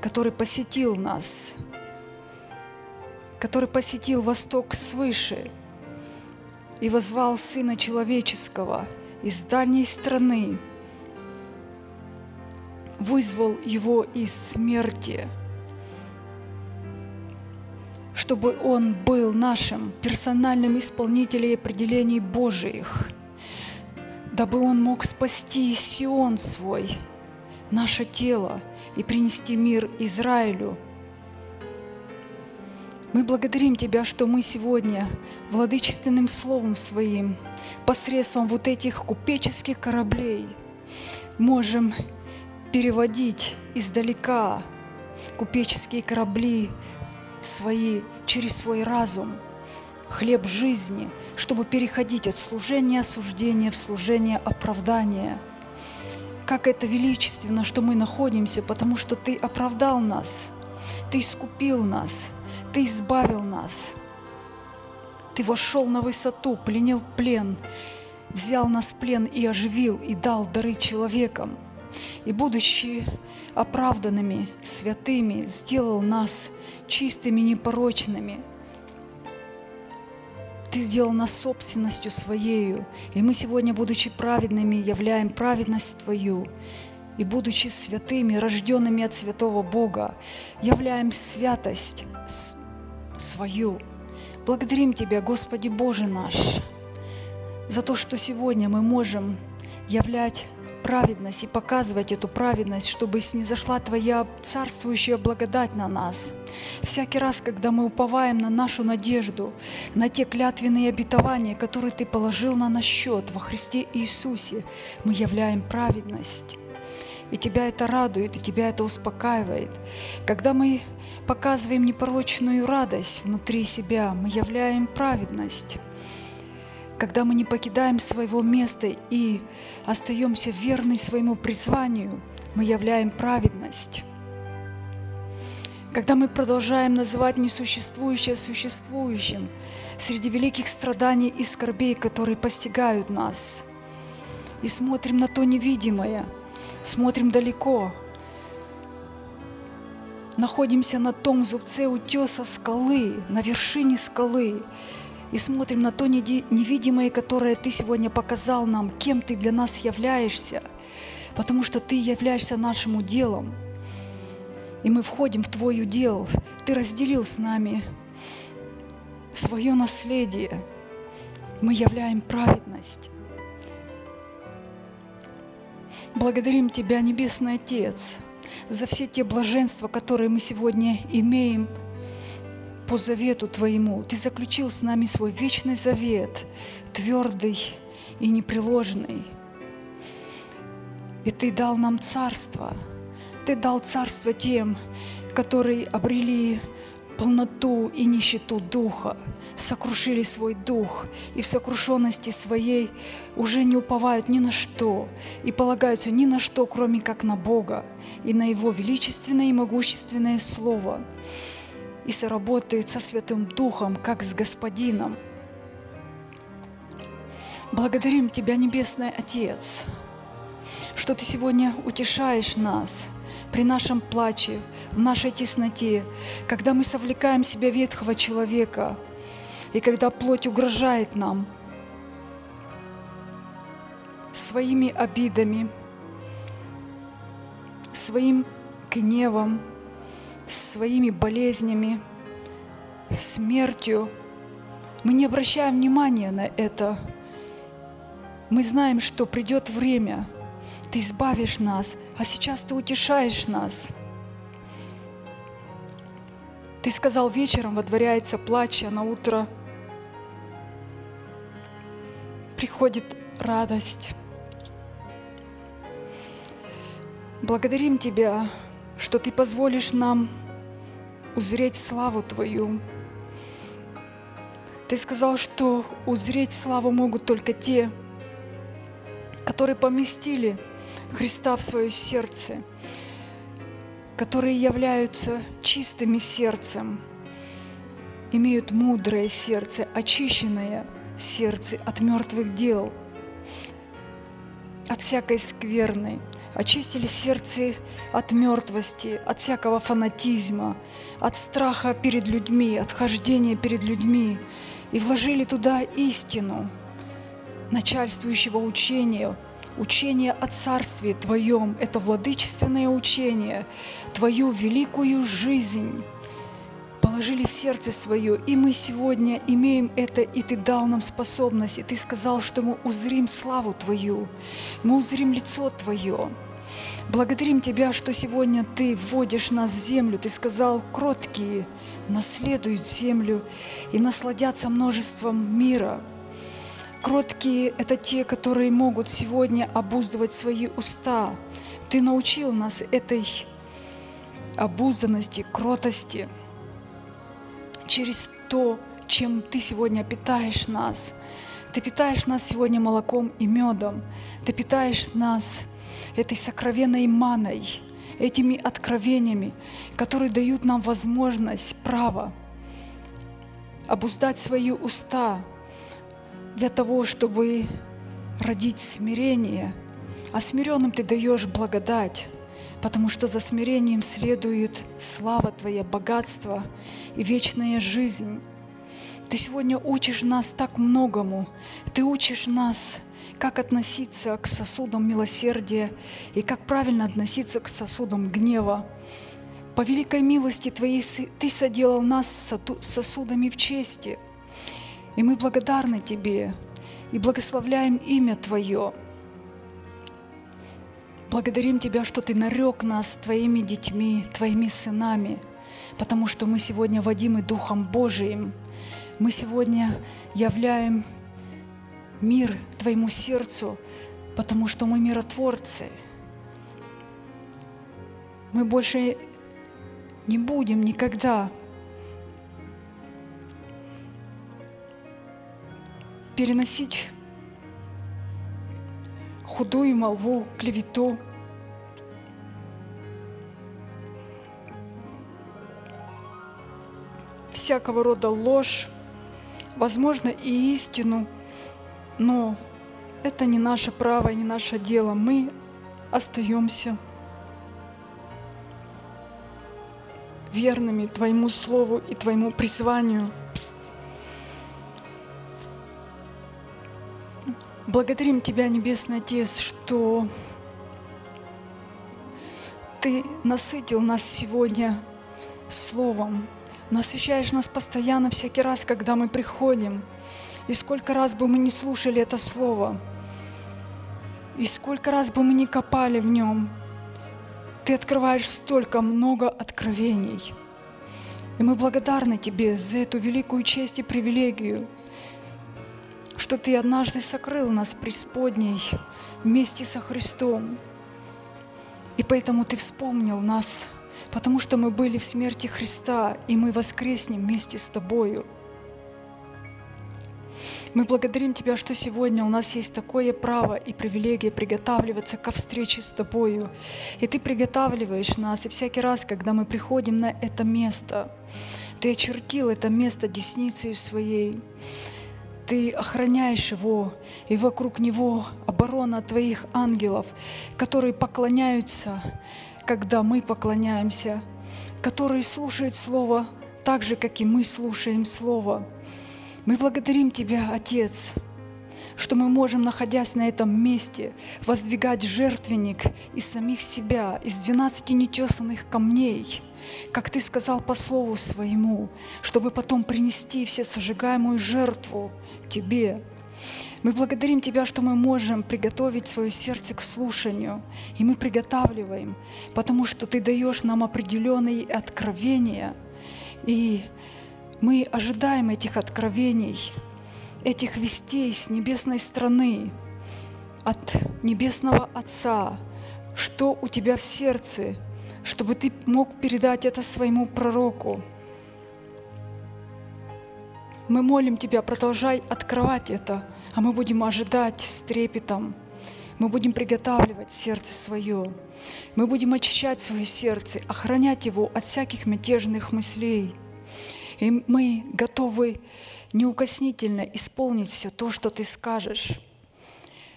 который посетил нас, который посетил Восток свыше и возвал Сына Человеческого из дальней страны, вызвал Его из смерти – чтобы Он был нашим персональным исполнителем определений Божиих, дабы Он мог спасти Сион свой, наше тело, и принести мир Израилю. Мы благодарим Тебя, что мы сегодня владычественным словом Своим, посредством вот этих купеческих кораблей, можем переводить издалека купеческие корабли свои через свой разум, хлеб жизни, чтобы переходить от служения осуждения в служение оправдания. Как это величественно, что мы находимся, потому что Ты оправдал нас, Ты искупил нас, Ты избавил нас. Ты вошел на высоту, пленил плен, взял нас в плен и оживил, и дал дары человекам. И будучи оправданными, святыми, сделал нас чистыми, непорочными. Ты сделал нас собственностью Своею, и мы сегодня, будучи праведными, являем праведность Твою, и будучи святыми, рожденными от святого Бога, являем святость свою. Благодарим Тебя, Господи Боже наш, за то, что сегодня мы можем являть праведность и показывать эту праведность, чтобы снизошла Твоя царствующая благодать на нас. Всякий раз, когда мы уповаем на нашу надежду, на те клятвенные обетования, которые Ты положил на наш счет во Христе Иисусе, мы являем праведность. И Тебя это радует, и Тебя это успокаивает. Когда мы показываем непорочную радость внутри себя, мы являем праведность когда мы не покидаем своего места и остаемся верны своему призванию, мы являем праведность. Когда мы продолжаем называть несуществующее существующим среди великих страданий и скорбей, которые постигают нас, и смотрим на то невидимое, смотрим далеко, находимся на том зубце утеса скалы, на вершине скалы, и смотрим на то невидимое, которое Ты сегодня показал нам, кем Ты для нас являешься, потому что Ты являешься нашим уделом. И мы входим в Твой удел. Ты разделил с нами свое наследие. Мы являем праведность. Благодарим Тебя, Небесный Отец, за все те блаженства, которые мы сегодня имеем – по завету Твоему. Ты заключил с нами свой вечный завет, твердый и непреложный. И Ты дал нам царство. Ты дал царство тем, которые обрели полноту и нищету духа, сокрушили свой дух и в сокрушенности своей уже не уповают ни на что и полагаются ни на что, кроме как на Бога и на Его величественное и могущественное Слово и соработают со Святым Духом, как с Господином. Благодарим Тебя, Небесный Отец, что Ты сегодня утешаешь нас при нашем плаче, в нашей тесноте, когда мы совлекаем себя ветхого человека, и когда плоть угрожает нам своими обидами, своим гневом, своими болезнями, смертью. Мы не обращаем внимания на это. Мы знаем, что придет время, ты избавишь нас, а сейчас ты утешаешь нас. Ты сказал, вечером водворяется плач, а на утро приходит радость. Благодарим Тебя, что Ты позволишь нам узреть славу Твою. Ты сказал, что узреть славу могут только те, которые поместили Христа в свое сердце, которые являются чистыми сердцем, имеют мудрое сердце, очищенное сердце от мертвых дел, от всякой скверной, очистили сердце от мертвости, от всякого фанатизма, от страха перед людьми, от хождения перед людьми, и вложили туда истину начальствующего учения, учение о Царстве Твоем, это владычественное учение, Твою великую жизнь положили в сердце свое, и мы сегодня имеем это, и Ты дал нам способность, и Ты сказал, что мы узрим славу Твою, мы узрим лицо Твое. Благодарим Тебя, что сегодня Ты вводишь нас в землю. Ты сказал, кроткие наследуют землю и насладятся множеством мира. Кроткие – это те, которые могут сегодня обуздывать свои уста. Ты научил нас этой обузданности, кротости через то, чем Ты сегодня питаешь нас. Ты питаешь нас сегодня молоком и медом. Ты питаешь нас этой сокровенной маной, этими откровениями, которые дают нам возможность, право обуздать свои уста для того, чтобы родить смирение. А смиренным ты даешь благодать, потому что за смирением следует слава Твоя, богатство и вечная жизнь. Ты сегодня учишь нас так многому. Ты учишь нас как относиться к сосудам милосердия и как правильно относиться к сосудам гнева. По великой милости Твоей Ты соделал нас сосудами в чести. И мы благодарны Тебе и благословляем имя Твое. Благодарим Тебя, что Ты нарек нас Твоими детьми, Твоими сынами, потому что мы сегодня водимы Духом Божиим. Мы сегодня являем мир твоему сердцу, потому что мы миротворцы. Мы больше не будем никогда переносить худую молву, клевету. Всякого рода ложь, возможно, и истину – но это не наше право, не наше дело. Мы остаемся верными Твоему Слову и Твоему призванию. Благодарим Тебя, Небесный Отец, что Ты насытил нас сегодня Словом, насыщаешь нас постоянно всякий раз, когда мы приходим – и сколько раз бы мы не слушали это слово, и сколько раз бы мы не копали в нем, ты открываешь столько много откровений. И мы благодарны Тебе за эту великую честь и привилегию, что Ты однажды сокрыл нас преисподней вместе со Христом. И поэтому Ты вспомнил нас, потому что мы были в смерти Христа, и мы воскреснем вместе с Тобою – мы благодарим Тебя, что сегодня у нас есть такое право и привилегия приготавливаться ко встрече с Тобою. И Ты приготавливаешь нас, и всякий раз, когда мы приходим на это место, Ты очертил это место десницей своей. Ты охраняешь его, и вокруг него оборона Твоих ангелов, которые поклоняются, когда мы поклоняемся, которые слушают Слово так же, как и мы слушаем Слово. Мы благодарим Тебя, Отец, что мы можем, находясь на этом месте, воздвигать жертвенник из самих себя, из двенадцати нетесанных камней, как Ты сказал по слову своему, чтобы потом принести все сожигаемую жертву Тебе. Мы благодарим Тебя, что мы можем приготовить свое сердце к слушанию, и мы приготавливаем, потому что Ты даешь нам определенные откровения, и мы ожидаем этих откровений, этих вестей с небесной страны, от Небесного Отца, что у тебя в сердце, чтобы ты мог передать это своему пророку. Мы молим Тебя, продолжай открывать это, а мы будем ожидать с трепетом. Мы будем приготавливать сердце свое. Мы будем очищать свое сердце, охранять его от всяких мятежных мыслей – и мы готовы неукоснительно исполнить все то, что Ты скажешь.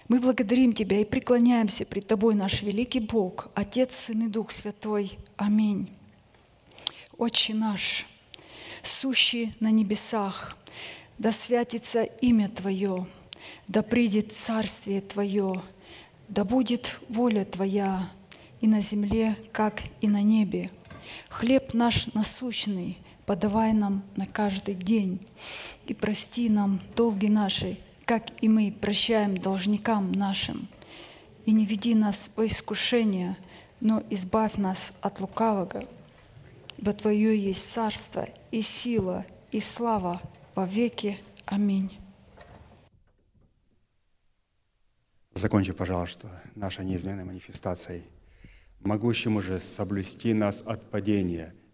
Мы благодарим Тебя и преклоняемся пред Тобой, наш великий Бог, Отец, Сын и Дух Святой. Аминь. Отче наш, сущий на небесах, да святится имя Твое, да придет Царствие Твое, да будет воля Твоя и на земле, как и на небе. Хлеб наш насущный подавай нам на каждый день, и прости нам долги наши, как и мы прощаем должникам нашим. И не веди нас во искушение, но избавь нас от лукавого, ибо Твое есть царство и сила и слава во веки. Аминь. Закончи, пожалуйста, нашей неизменной манифестацией. Могущему же соблюсти нас от падения